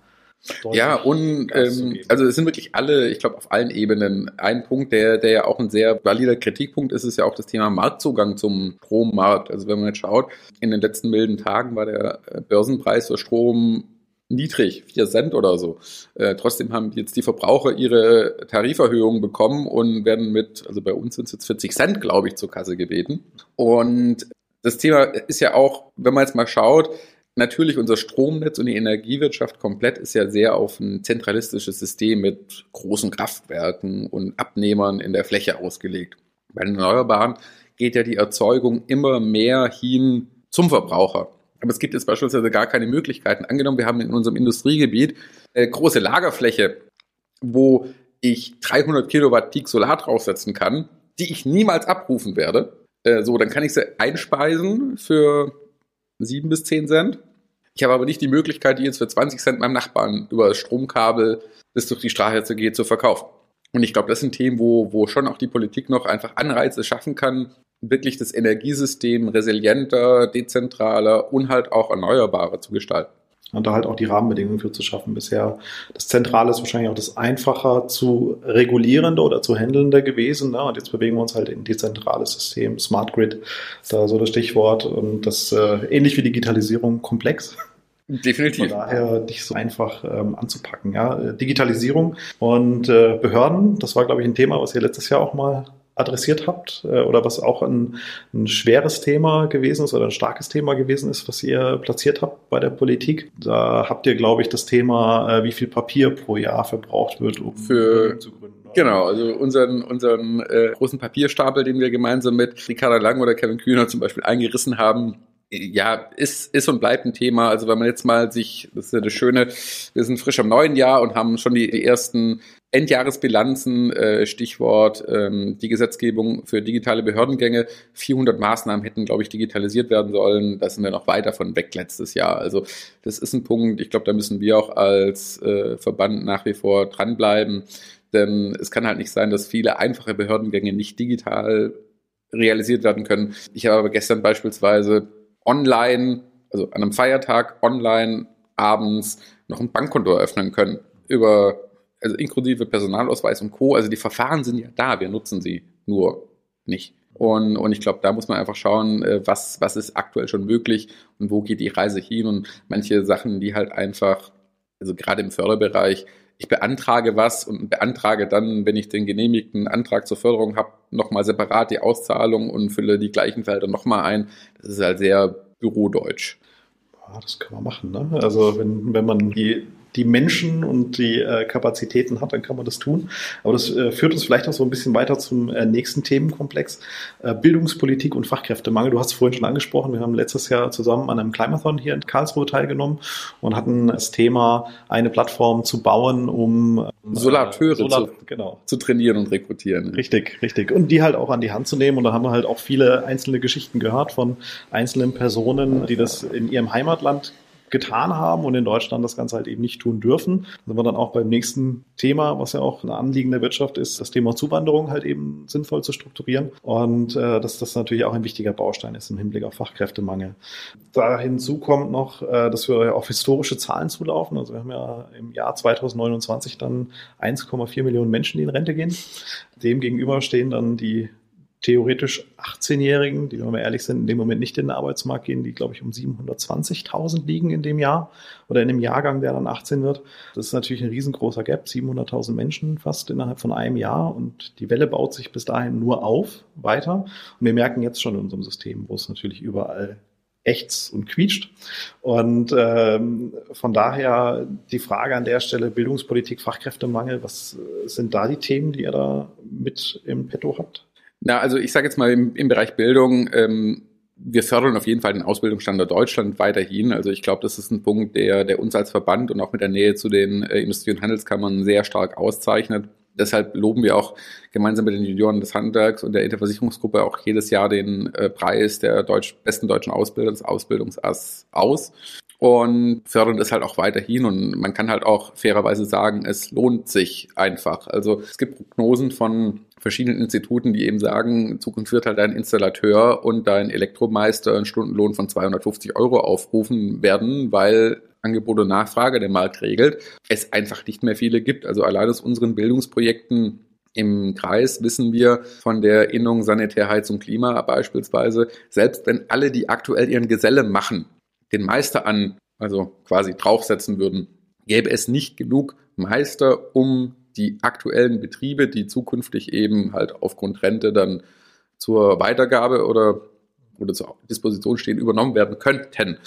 ja, und ähm, also es sind wirklich alle, ich glaube, auf allen Ebenen. Ein Punkt, der, der ja auch ein sehr valider Kritikpunkt ist, ist ja auch das Thema Marktzugang zum Strommarkt. Also wenn man jetzt schaut, in den letzten milden Tagen war der äh, Börsenpreis für Strom niedrig, 4 Cent oder so. Äh, trotzdem haben jetzt die Verbraucher ihre Tariferhöhungen bekommen und werden mit, also bei uns sind es jetzt 40 Cent, glaube ich, zur Kasse gebeten. Und das Thema ist ja auch, wenn man jetzt mal schaut, natürlich unser Stromnetz und die Energiewirtschaft komplett ist ja sehr auf ein zentralistisches System mit großen Kraftwerken und Abnehmern in der Fläche ausgelegt. Bei den Erneuerbaren geht ja die Erzeugung immer mehr hin zum Verbraucher. Aber es gibt jetzt beispielsweise gar keine Möglichkeiten. Angenommen, wir haben in unserem Industriegebiet eine große Lagerfläche, wo ich 300 Kilowatt Peak Solar draufsetzen kann, die ich niemals abrufen werde. Äh, so, dann kann ich sie einspeisen für 7 bis 10 Cent. Ich habe aber nicht die Möglichkeit, die jetzt für 20 Cent meinem Nachbarn über das Stromkabel, das durch die Straße geht, zu verkaufen. Und ich glaube, das sind Themen, wo, wo schon auch die Politik noch einfach Anreize schaffen kann, wirklich das Energiesystem resilienter, dezentraler und halt auch erneuerbarer zu gestalten und da halt auch die Rahmenbedingungen für zu schaffen. Bisher das Zentrale ist wahrscheinlich auch das einfacher zu regulierende oder zu handelnde gewesen. Ne? Und jetzt bewegen wir uns halt in dezentrales System, Smart Grid, da so das Stichwort. Und das äh, ähnlich wie Digitalisierung komplex. Definitiv. Von daher nicht so einfach ähm, anzupacken. Ja? Digitalisierung und äh, Behörden, das war, glaube ich, ein Thema, was ihr letztes Jahr auch mal adressiert habt äh, oder was auch ein, ein, schweres Thema gewesen ist oder ein starkes Thema gewesen ist, was ihr platziert habt bei der Politik. Da habt ihr, glaube ich, das Thema, äh, wie viel Papier pro Jahr verbraucht wird, um Für zu gründen. Genau, also unseren, unseren äh, großen Papierstapel, den wir gemeinsam mit Ricarda Lang oder Kevin Kühner zum Beispiel eingerissen haben, ja, ist, ist und bleibt ein Thema. Also wenn man jetzt mal sich, das ist ja das Schöne, wir sind frisch am neuen Jahr und haben schon die, die ersten Endjahresbilanzen, äh, Stichwort ähm, die Gesetzgebung für digitale Behördengänge. 400 Maßnahmen hätten, glaube ich, digitalisiert werden sollen. Da sind wir noch weiter von weg letztes Jahr. Also das ist ein Punkt, ich glaube, da müssen wir auch als äh, Verband nach wie vor dranbleiben. Denn es kann halt nicht sein, dass viele einfache Behördengänge nicht digital realisiert werden können. Ich habe aber gestern beispielsweise online, also an einem Feiertag online abends noch ein Bankkonto eröffnen können über also inklusive Personalausweis und Co. Also die Verfahren sind ja da, wir nutzen sie nur nicht. Und, und ich glaube, da muss man einfach schauen, äh, was, was ist aktuell schon möglich und wo geht die Reise hin und manche Sachen, die halt einfach, also gerade im Förderbereich, ich beantrage was und beantrage dann, wenn ich den genehmigten Antrag zur Förderung habe, nochmal separat die Auszahlung und fülle die gleichen Felder nochmal ein. Das ist halt sehr Bürodeutsch. Ja, das kann man machen. Ne? Also wenn, wenn man die die Menschen und die äh, Kapazitäten hat, dann kann man das tun. Aber das äh, führt uns vielleicht auch so ein bisschen weiter zum äh, nächsten Themenkomplex. Äh, Bildungspolitik und Fachkräftemangel. Du hast es vorhin schon angesprochen. Wir haben letztes Jahr zusammen an einem Climathon hier in Karlsruhe teilgenommen und hatten das Thema, eine Plattform zu bauen, um äh, Solateure Solar, zu, genau. zu trainieren und rekrutieren. Richtig, richtig. Und die halt auch an die Hand zu nehmen. Und da haben wir halt auch viele einzelne Geschichten gehört von einzelnen Personen, die das in ihrem Heimatland getan haben und in Deutschland das Ganze halt eben nicht tun dürfen. Da sind wir dann auch beim nächsten Thema, was ja auch ein Anliegen der Wirtschaft ist, das Thema Zuwanderung halt eben sinnvoll zu strukturieren und äh, dass das natürlich auch ein wichtiger Baustein ist im Hinblick auf Fachkräftemangel. Da hinzu kommt noch, äh, dass wir auf historische Zahlen zulaufen. Also wir haben ja im Jahr 2029 dann 1,4 Millionen Menschen, die in Rente gehen. Dem gegenüber stehen dann die theoretisch 18-Jährigen, die, wenn wir ehrlich sind, in dem Moment nicht in den Arbeitsmarkt gehen, die, glaube ich, um 720.000 liegen in dem Jahr oder in dem Jahrgang, der dann 18 wird. Das ist natürlich ein riesengroßer Gap, 700.000 Menschen fast innerhalb von einem Jahr und die Welle baut sich bis dahin nur auf, weiter. Und wir merken jetzt schon in unserem System, wo es natürlich überall ächzt und quietscht. Und ähm, von daher die Frage an der Stelle Bildungspolitik, Fachkräftemangel, was sind da die Themen, die ihr da mit im Petto habt? Na, also ich sage jetzt mal im, im Bereich Bildung, ähm, wir fördern auf jeden Fall den Ausbildungsstandort Deutschland weiterhin. Also ich glaube, das ist ein Punkt, der, der uns als Verband und auch mit der Nähe zu den äh, Industrie- und Handelskammern sehr stark auszeichnet. Deshalb loben wir auch gemeinsam mit den Junioren des Handwerks und der Interversicherungsgruppe auch jedes Jahr den äh, Preis der Deutsch, besten deutschen Ausbilder des Ausbildungsass aus und fördern das halt auch weiterhin. Und man kann halt auch fairerweise sagen, es lohnt sich einfach. Also es gibt Prognosen von verschiedenen Instituten, die eben sagen, in Zukunft wird halt dein Installateur und dein Elektromeister einen Stundenlohn von 250 Euro aufrufen werden, weil Angebot und Nachfrage der Markt regelt, es einfach nicht mehr viele gibt. Also allein aus unseren Bildungsprojekten im Kreis wissen wir von der Innung Sanitär, Heizung, Klima beispielsweise, selbst wenn alle, die aktuell ihren Geselle machen, den Meister an, also quasi draufsetzen würden, gäbe es nicht genug Meister, um die aktuellen Betriebe, die zukünftig eben halt aufgrund Rente dann zur Weitergabe oder, oder zur Disposition stehen, übernommen werden könnten.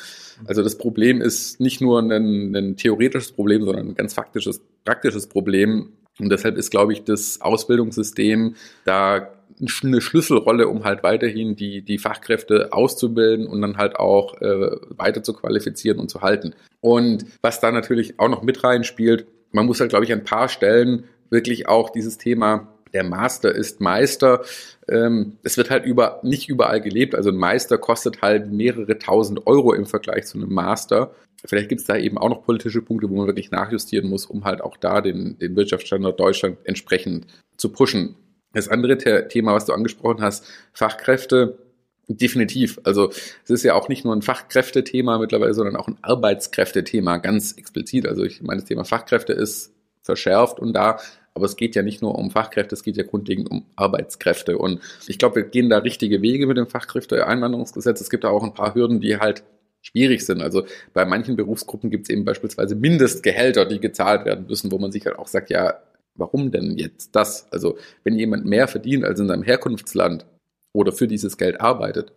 Also das Problem ist nicht nur ein, ein theoretisches Problem, sondern ein ganz faktisches, praktisches Problem. Und deshalb ist, glaube ich, das Ausbildungssystem da eine Schlüsselrolle, um halt weiterhin die, die Fachkräfte auszubilden und dann halt auch äh, weiter zu qualifizieren und zu halten. Und was da natürlich auch noch mit reinspielt, man muss halt, glaube ich, an ein paar Stellen wirklich auch dieses Thema der Master ist Meister. Ähm, es wird halt über, nicht überall gelebt. Also ein Meister kostet halt mehrere tausend Euro im Vergleich zu einem Master. Vielleicht gibt es da eben auch noch politische Punkte, wo man wirklich nachjustieren muss, um halt auch da den, den Wirtschaftsstandort Deutschland entsprechend zu pushen. Das andere Thema, was du angesprochen hast, Fachkräfte, definitiv. Also es ist ja auch nicht nur ein Fachkräftethema mittlerweile, sondern auch ein Arbeitskräftethema, ganz explizit. Also ich meine, das Thema Fachkräfte ist verschärft und da aber es geht ja nicht nur um Fachkräfte, es geht ja grundlegend um Arbeitskräfte. Und ich glaube, wir gehen da richtige Wege mit dem Fachkräfte-Einwanderungsgesetz. Es gibt da auch ein paar Hürden, die halt schwierig sind. Also bei manchen Berufsgruppen gibt es eben beispielsweise Mindestgehälter, die gezahlt werden müssen, wo man sich halt auch sagt, ja, warum denn jetzt das? Also wenn jemand mehr verdient als in seinem Herkunftsland oder für dieses Geld arbeitet,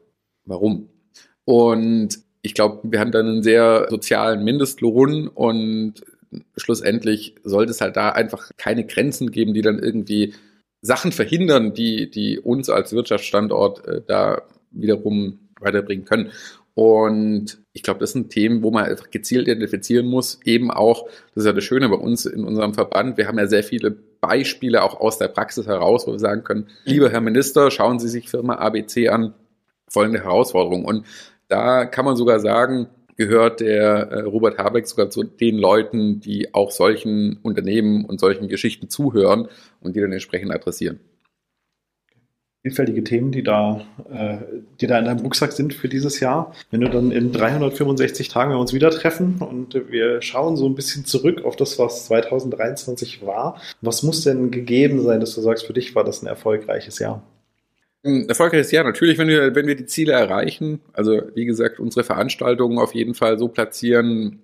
warum? Und ich glaube, wir haben dann einen sehr sozialen Mindestlohn und schlussendlich sollte es halt da einfach keine Grenzen geben, die dann irgendwie Sachen verhindern, die, die uns als Wirtschaftsstandort äh, da wiederum weiterbringen können. Und ich glaube, das sind Themen, wo man einfach gezielt identifizieren muss. Eben auch, das ist ja das Schöne bei uns in unserem Verband, wir haben ja sehr viele Beispiele auch aus der Praxis heraus, wo wir sagen können, lieber Herr Minister, schauen Sie sich Firma ABC an, folgende Herausforderung. Und da kann man sogar sagen, gehört der äh, Robert Habeck sogar zu den Leuten, die auch solchen Unternehmen und solchen Geschichten zuhören und die dann entsprechend adressieren. Vielfältige Themen, die da, äh, die da in deinem Rucksack sind für dieses Jahr. Wenn du dann in 365 Tagen wir uns wieder treffen und wir schauen so ein bisschen zurück auf das, was 2023 war. Was muss denn gegeben sein, dass du sagst, für dich war das ein erfolgreiches Jahr? Ein erfolgreiches Jahr, natürlich, wenn wir, wenn wir die Ziele erreichen. Also, wie gesagt, unsere Veranstaltungen auf jeden Fall so platzieren,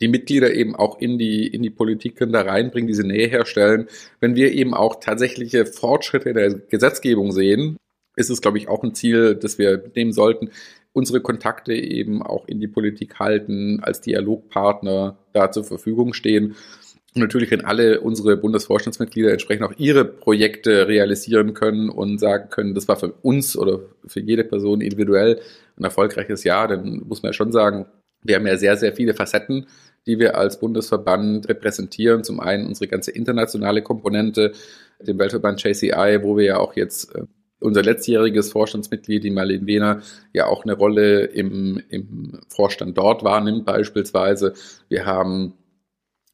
die Mitglieder eben auch in die, in die Politik können da reinbringen, diese Nähe herstellen. Wenn wir eben auch tatsächliche Fortschritte in der Gesetzgebung sehen, ist es, glaube ich, auch ein Ziel, das wir nehmen sollten, unsere Kontakte eben auch in die Politik halten, als Dialogpartner da zur Verfügung stehen. Und natürlich, wenn alle unsere Bundesvorstandsmitglieder entsprechend auch ihre Projekte realisieren können und sagen können, das war für uns oder für jede Person individuell ein erfolgreiches Jahr, dann muss man ja schon sagen, wir haben ja sehr, sehr viele Facetten, die wir als Bundesverband repräsentieren. Zum einen unsere ganze internationale Komponente, den Weltverband JCI, wo wir ja auch jetzt äh, unser letztjähriges Vorstandsmitglied, die Marlene Wehner, ja auch eine Rolle im, im Vorstand dort wahrnimmt beispielsweise. Wir haben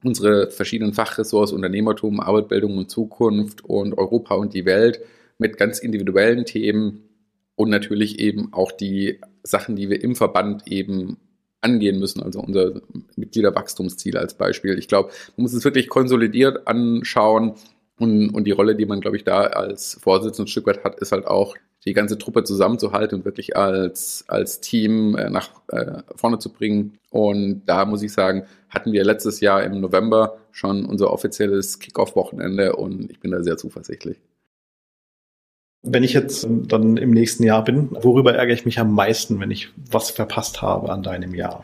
unsere verschiedenen Fachressorts Unternehmertum, Arbeitbildung und Zukunft und Europa und die Welt mit ganz individuellen Themen und natürlich eben auch die Sachen, die wir im Verband eben angehen müssen, also unser Mitgliederwachstumsziel als Beispiel. Ich glaube, man muss es wirklich konsolidiert anschauen und, und die Rolle, die man, glaube ich, da als Vorsitzender ein Stück weit hat, ist halt auch, die ganze Truppe zusammenzuhalten und wirklich als, als Team äh, nach äh, vorne zu bringen. Und da muss ich sagen, hatten wir letztes Jahr im November schon unser offizielles Kickoff-Wochenende und ich bin da sehr zuversichtlich. Wenn ich jetzt dann im nächsten Jahr bin, worüber ärgere ich mich am meisten, wenn ich was verpasst habe an deinem Jahr?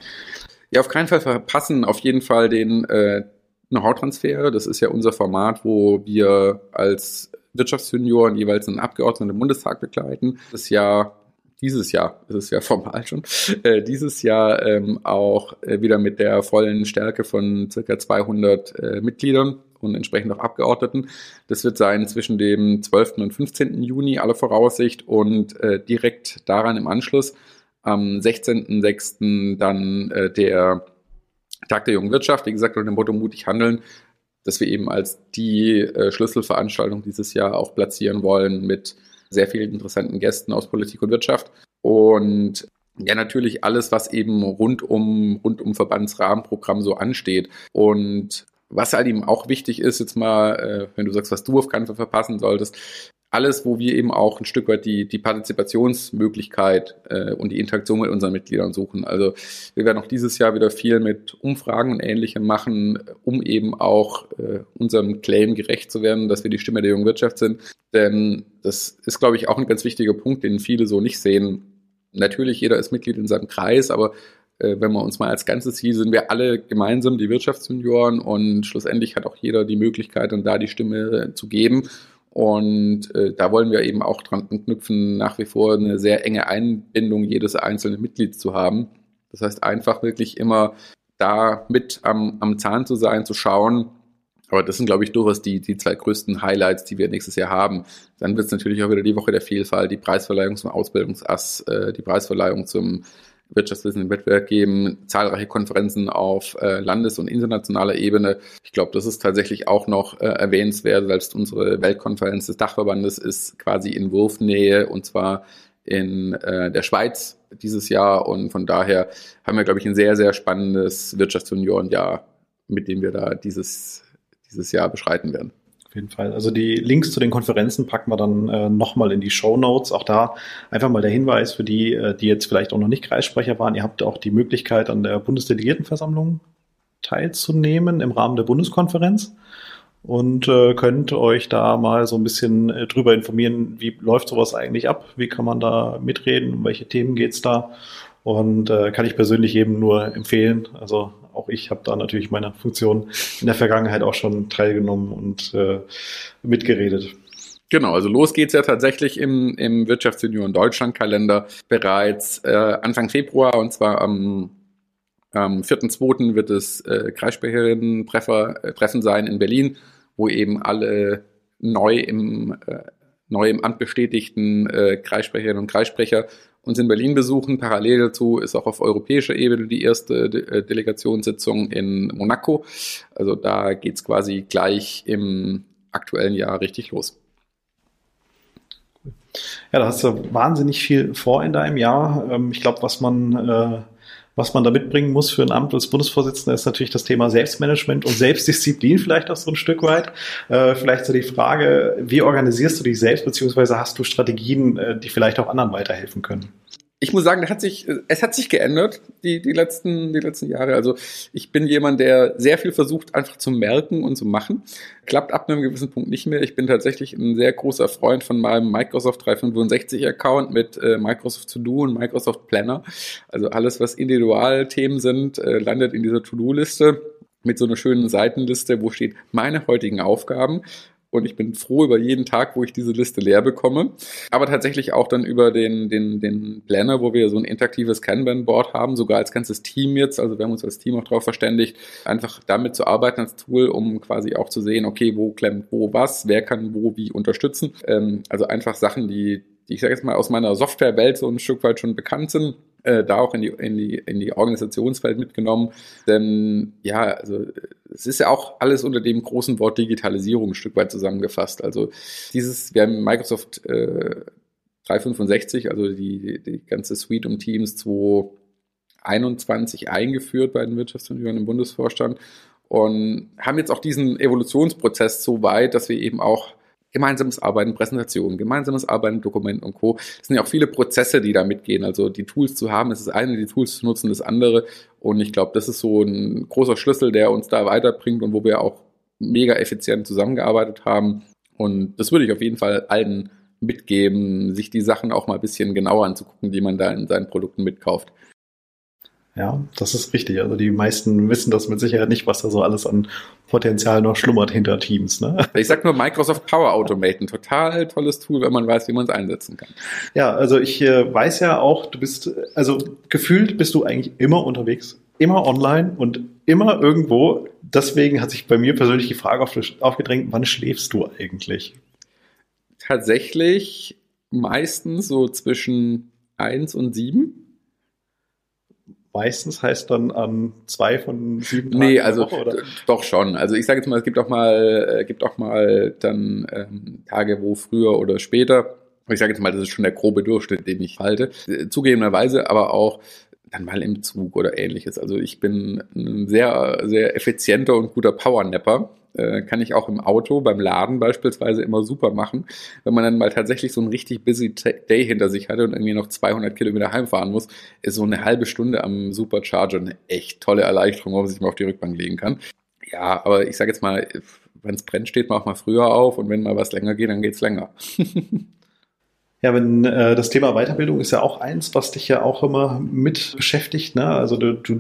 Ja, auf keinen Fall verpassen, auf jeden Fall den äh, Know-how-Transfer. Das ist ja unser Format, wo wir als Wirtschaftsjunioren jeweils einen Abgeordneten im Bundestag begleiten. Das Jahr dieses Jahr, ist es ja formal schon, [laughs] äh, dieses Jahr ähm, auch äh, wieder mit der vollen Stärke von circa 200 äh, Mitgliedern und entsprechend auch Abgeordneten. Das wird sein zwischen dem 12. und 15. Juni aller Voraussicht und äh, direkt daran im Anschluss am 16.06. dann äh, der Tag der jungen Wirtschaft, wie gesagt, unter dem Motto mutig handeln, dass wir eben als die äh, Schlüsselveranstaltung dieses Jahr auch platzieren wollen mit sehr vielen interessanten Gästen aus Politik und Wirtschaft. Und ja, natürlich alles, was eben rund um, rund um Verbandsrahmenprogramm so ansteht. Und was halt eben auch wichtig ist, jetzt mal, äh, wenn du sagst, was du auf keinen Fall verpassen solltest, alles, wo wir eben auch ein Stück weit die, die Partizipationsmöglichkeit äh, und die Interaktion mit unseren Mitgliedern suchen. Also wir werden auch dieses Jahr wieder viel mit Umfragen und Ähnlichem machen, um eben auch äh, unserem Claim gerecht zu werden, dass wir die Stimme der jungen Wirtschaft sind. Denn das ist, glaube ich, auch ein ganz wichtiger Punkt, den viele so nicht sehen. Natürlich, jeder ist Mitglied in seinem Kreis, aber wenn wir uns mal als Ganzes sieht, sind wir alle gemeinsam die Wirtschaftsjunioren und schlussendlich hat auch jeder die Möglichkeit, dann da die Stimme zu geben. Und äh, da wollen wir eben auch dran knüpfen, nach wie vor eine sehr enge Einbindung jedes einzelnen Mitglieds zu haben. Das heißt, einfach wirklich immer da mit am, am Zahn zu sein, zu schauen. Aber das sind, glaube ich, durchaus die, die zwei größten Highlights, die wir nächstes Jahr haben. Dann wird es natürlich auch wieder die Woche der Vielfalt, die Preisverleihung zum Ausbildungsass, äh, die Preisverleihung zum Wirtschaftswissen im Wettbewerb geben, zahlreiche Konferenzen auf äh, Landes- und internationaler Ebene. Ich glaube, das ist tatsächlich auch noch äh, erwähnenswert. Selbst unsere Weltkonferenz des Dachverbandes ist quasi in Wurfnähe und zwar in äh, der Schweiz dieses Jahr. Und von daher haben wir, glaube ich, ein sehr, sehr spannendes Wirtschaftsjuniorenjahr, mit dem wir da dieses, dieses Jahr beschreiten werden. Auf jeden Fall. Also die Links zu den Konferenzen packen wir dann äh, nochmal in die Show Notes. Auch da einfach mal der Hinweis für die, äh, die jetzt vielleicht auch noch nicht Kreissprecher waren. Ihr habt auch die Möglichkeit, an der Bundesdelegiertenversammlung teilzunehmen im Rahmen der Bundeskonferenz und äh, könnt euch da mal so ein bisschen äh, drüber informieren, wie läuft sowas eigentlich ab, wie kann man da mitreden, um welche Themen geht's da und äh, kann ich persönlich jedem nur empfehlen. Also auch ich habe da natürlich meine Funktion in der Vergangenheit auch schon teilgenommen und äh, mitgeredet. Genau, also los geht's ja tatsächlich im, im Wirtschaftsunion Deutschland Kalender bereits äh, Anfang Februar und zwar am am 4.2. wird es äh, Kreissprecherinnen-Treffen sein in Berlin, wo eben alle neu im, äh, neu im Amt bestätigten äh, Kreissprecherinnen und Kreissprecher uns in Berlin besuchen. Parallel dazu ist auch auf europäischer Ebene die erste De äh, Delegationssitzung in Monaco. Also da geht es quasi gleich im aktuellen Jahr richtig los. Ja, da hast du wahnsinnig viel vor in deinem Jahr. Ähm, ich glaube, was man äh, was man da mitbringen muss für ein Amt als Bundesvorsitzender, ist natürlich das Thema Selbstmanagement und Selbstdisziplin vielleicht auch so ein Stück weit. Äh, vielleicht so die Frage, wie organisierst du dich selbst, beziehungsweise hast du Strategien, äh, die vielleicht auch anderen weiterhelfen können? Ich muss sagen, hat sich, es hat sich geändert, die, die, letzten, die letzten Jahre. Also ich bin jemand, der sehr viel versucht, einfach zu merken und zu machen. Klappt ab einem gewissen Punkt nicht mehr. Ich bin tatsächlich ein sehr großer Freund von meinem Microsoft 365-Account mit äh, Microsoft To-Do und Microsoft Planner. Also alles, was Individualthemen sind, äh, landet in dieser To-Do-Liste mit so einer schönen Seitenliste, wo steht meine heutigen Aufgaben und ich bin froh über jeden Tag, wo ich diese Liste leer bekomme. Aber tatsächlich auch dann über den, den, den Planner, wo wir so ein interaktives Kanban-Board haben, sogar als ganzes Team jetzt. Also wir haben uns als Team auch darauf verständigt, einfach damit zu arbeiten als Tool, um quasi auch zu sehen, okay, wo klemmt wo was, wer kann wo wie unterstützen. Ähm, also einfach Sachen, die, die ich sage jetzt mal aus meiner Softwarewelt so ein Stück weit schon bekannt sind äh, da auch in die, in die, in die Organisationswelt mitgenommen. Denn ja, also es ist ja auch alles unter dem großen Wort Digitalisierung ein Stück weit zusammengefasst. Also dieses, wir haben Microsoft äh, 365, also die, die ganze Suite um Teams 2021 eingeführt bei den Wirtschaftsunionen im Bundesvorstand und haben jetzt auch diesen Evolutionsprozess so weit, dass wir eben auch gemeinsames Arbeiten, Präsentationen, gemeinsames Arbeiten, Dokumenten und Co. Es sind ja auch viele Prozesse, die da mitgehen. Also die Tools zu haben, ist das eine, die Tools zu nutzen, das andere. Und ich glaube, das ist so ein großer Schlüssel, der uns da weiterbringt und wo wir auch mega effizient zusammengearbeitet haben. Und das würde ich auf jeden Fall allen mitgeben, sich die Sachen auch mal ein bisschen genauer anzugucken, die man da in seinen Produkten mitkauft. Ja, das ist richtig. Also die meisten wissen das mit Sicherheit nicht, was da so alles an Potenzial noch schlummert hinter Teams. Ne? Ich sag nur Microsoft Power Automate, ein total tolles Tool, wenn man weiß, wie man es einsetzen kann. Ja, also ich äh, weiß ja auch, du bist, also gefühlt bist du eigentlich immer unterwegs, immer online und immer irgendwo deswegen hat sich bei mir persönlich die Frage aufgedrängt, wann schläfst du eigentlich? Tatsächlich meistens so zwischen eins und sieben meistens heißt dann an zwei von sieben Tagen? Nee, also Woche, oder? doch schon. Also ich sage jetzt mal, es gibt auch mal, äh, gibt auch mal dann ähm, Tage, wo früher oder später. Ich sage jetzt mal, das ist schon der grobe Durchschnitt, den ich halte. Äh, zugegebenerweise aber auch dann mal im Zug oder ähnliches. Also ich bin ein sehr, sehr effizienter und guter Powernapper äh, kann ich auch im Auto beim Laden beispielsweise immer super machen. Wenn man dann mal tatsächlich so einen richtig busy Day hinter sich hatte und irgendwie noch 200 Kilometer heimfahren muss, ist so eine halbe Stunde am Supercharger eine echt tolle Erleichterung, wo man sich mal auf die Rückbank legen kann. Ja, aber ich sage jetzt mal, wenn es brennt, steht man auch mal früher auf und wenn mal was länger geht, dann geht's länger. [laughs] Ja, wenn äh, das Thema Weiterbildung ist ja auch eins, was dich ja auch immer mit beschäftigt. Ne? Also du, du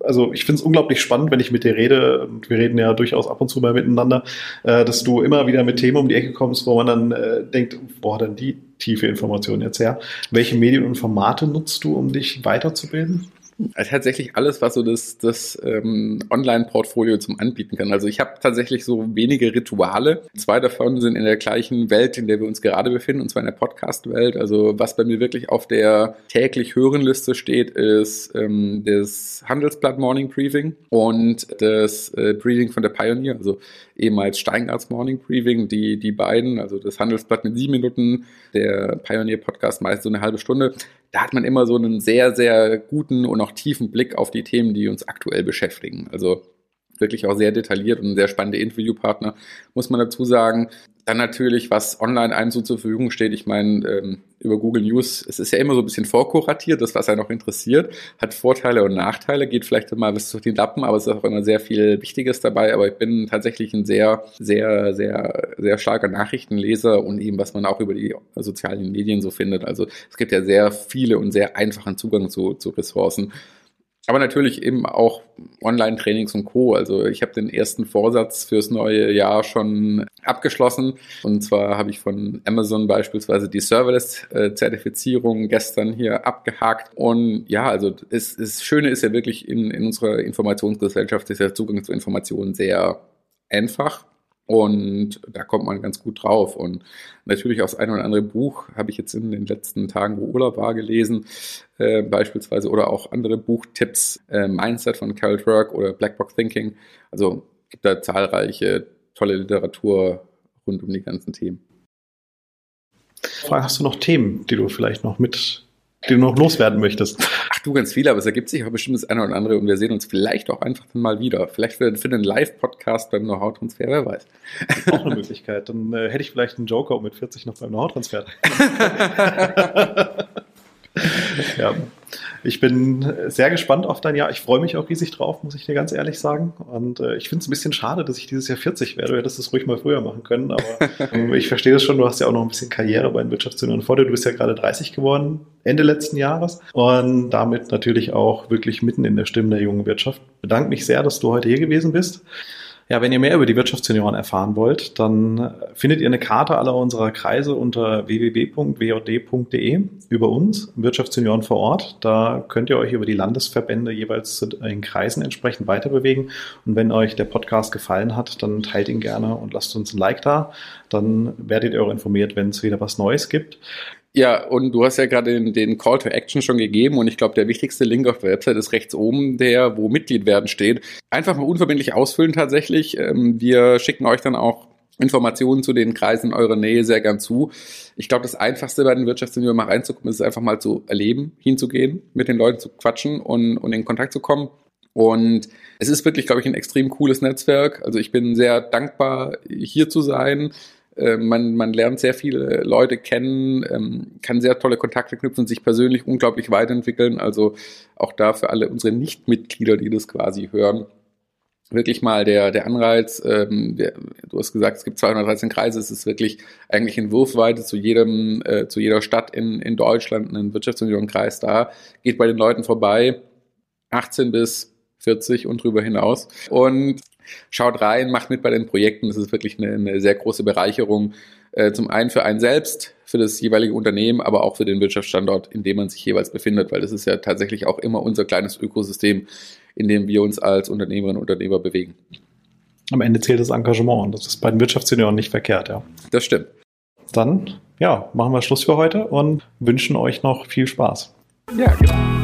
also ich finde es unglaublich spannend, wenn ich mit dir rede, und wir reden ja durchaus ab und zu mal miteinander, äh, dass du immer wieder mit Themen um die Ecke kommst, wo man dann äh, denkt, boah, dann die tiefe Information jetzt her. Welche Medien und Formate nutzt du, um dich weiterzubilden? Also tatsächlich alles, was so das, das ähm, Online-Portfolio zum Anbieten kann. Also ich habe tatsächlich so wenige Rituale. Zwei davon sind in der gleichen Welt, in der wir uns gerade befinden, und zwar in der Podcast-Welt. Also was bei mir wirklich auf der täglich Hörenliste steht, ist ähm, das Handelsblatt Morning Briefing und das äh, Briefing von der Pioneer, also ehemals Steingarts Morning Briefing, die, die beiden, also das Handelsblatt mit sieben Minuten, der Pioneer Podcast meist so eine halbe Stunde da hat man immer so einen sehr, sehr guten und auch tiefen Blick auf die Themen, die uns aktuell beschäftigen. Also wirklich auch sehr detailliert und sehr spannende Interviewpartner, muss man dazu sagen. Dann natürlich, was online einem so zur Verfügung steht. Ich meine, ähm, über Google News, es ist ja immer so ein bisschen vorkuratiert, das, was einen auch interessiert, hat Vorteile und Nachteile, geht vielleicht mal bis zu den Lappen, aber es ist auch immer sehr viel Wichtiges dabei. Aber ich bin tatsächlich ein sehr, sehr, sehr, sehr starker Nachrichtenleser und eben, was man auch über die sozialen Medien so findet. Also es gibt ja sehr viele und sehr einfachen Zugang zu, zu Ressourcen. Aber natürlich eben auch Online-Trainings und Co. Also ich habe den ersten Vorsatz fürs neue Jahr schon abgeschlossen. Und zwar habe ich von Amazon beispielsweise die Serverless-Zertifizierung gestern hier abgehakt. Und ja, also es, das Schöne ist ja wirklich in, in unserer Informationsgesellschaft ist der Zugang zu Informationen sehr einfach. Und da kommt man ganz gut drauf. Und natürlich auch das ein oder andere Buch habe ich jetzt in den letzten Tagen, wo Urlaub war, gelesen, äh, beispielsweise, oder auch andere Buchtipps, äh, Mindset von Carol Dweck oder Blackbox Thinking. Also gibt da zahlreiche tolle Literatur rund um die ganzen Themen. Hast du noch Themen, die du vielleicht noch mit die du noch loswerden möchtest. Ach du, ganz viele, aber es ergibt sich auch bestimmt das eine oder andere und wir sehen uns vielleicht auch einfach dann mal wieder. Vielleicht für, für einen Live-Podcast beim Know-how-Transfer, wer weiß. Auch eine Möglichkeit. Dann äh, hätte ich vielleicht einen Joker mit 40 noch beim Know-how-Transfer. [laughs] ja. Ich bin sehr gespannt auf dein Jahr. Ich freue mich auch riesig drauf, muss ich dir ganz ehrlich sagen. Und äh, ich finde es ein bisschen schade, dass ich dieses Jahr 40 werde. Du hättest es ruhig mal früher machen können. Aber [laughs] äh, ich verstehe das schon. Du hast ja auch noch ein bisschen Karriere bei den Wirtschaftsunion vor dir. Du bist ja gerade 30 geworden, Ende letzten Jahres. Und damit natürlich auch wirklich mitten in der Stimme der jungen Wirtschaft. Bedanke mich sehr, dass du heute hier gewesen bist. Ja, wenn ihr mehr über die Wirtschaftssenioren erfahren wollt, dann findet ihr eine Karte aller unserer Kreise unter www.wjd.de über uns, Wirtschaftssenioren vor Ort. Da könnt ihr euch über die Landesverbände jeweils in Kreisen entsprechend weiterbewegen. Und wenn euch der Podcast gefallen hat, dann teilt ihn gerne und lasst uns ein Like da. Dann werdet ihr auch informiert, wenn es wieder was Neues gibt. Ja, und du hast ja gerade den, den, Call to Action schon gegeben und ich glaube, der wichtigste Link auf der Website ist rechts oben, der, wo Mitglied werden steht. Einfach mal unverbindlich ausfüllen tatsächlich. Ähm, wir schicken euch dann auch Informationen zu den Kreisen in eurer Nähe sehr gern zu. Ich glaube, das Einfachste bei den Wirtschaftssenioren mal reinzukommen, ist einfach mal zu erleben, hinzugehen, mit den Leuten zu quatschen und, und in Kontakt zu kommen. Und es ist wirklich, glaube ich, ein extrem cooles Netzwerk. Also ich bin sehr dankbar, hier zu sein. Äh, man, man lernt sehr viele Leute kennen, ähm, kann sehr tolle Kontakte knüpfen, sich persönlich unglaublich weiterentwickeln. Also auch da für alle unsere Nichtmitglieder, die das quasi hören, wirklich mal der, der Anreiz, ähm, der, du hast gesagt, es gibt 213 Kreise, es ist wirklich eigentlich in Wurfweite zu jedem, äh, zu jeder Stadt in, in Deutschland, ein Wirtschaftsunion-Kreis da, geht bei den Leuten vorbei, 18 bis 40 und drüber hinaus. Und Schaut rein, macht mit bei den Projekten. Das ist wirklich eine, eine sehr große Bereicherung. Äh, zum einen für einen selbst, für das jeweilige Unternehmen, aber auch für den Wirtschaftsstandort, in dem man sich jeweils befindet, weil das ist ja tatsächlich auch immer unser kleines Ökosystem, in dem wir uns als Unternehmerinnen und Unternehmer bewegen. Am Ende zählt das Engagement und das ist bei den Wirtschaftsjunioren nicht verkehrt, ja. Das stimmt. Dann, ja, machen wir Schluss für heute und wünschen euch noch viel Spaß. Ja, genau.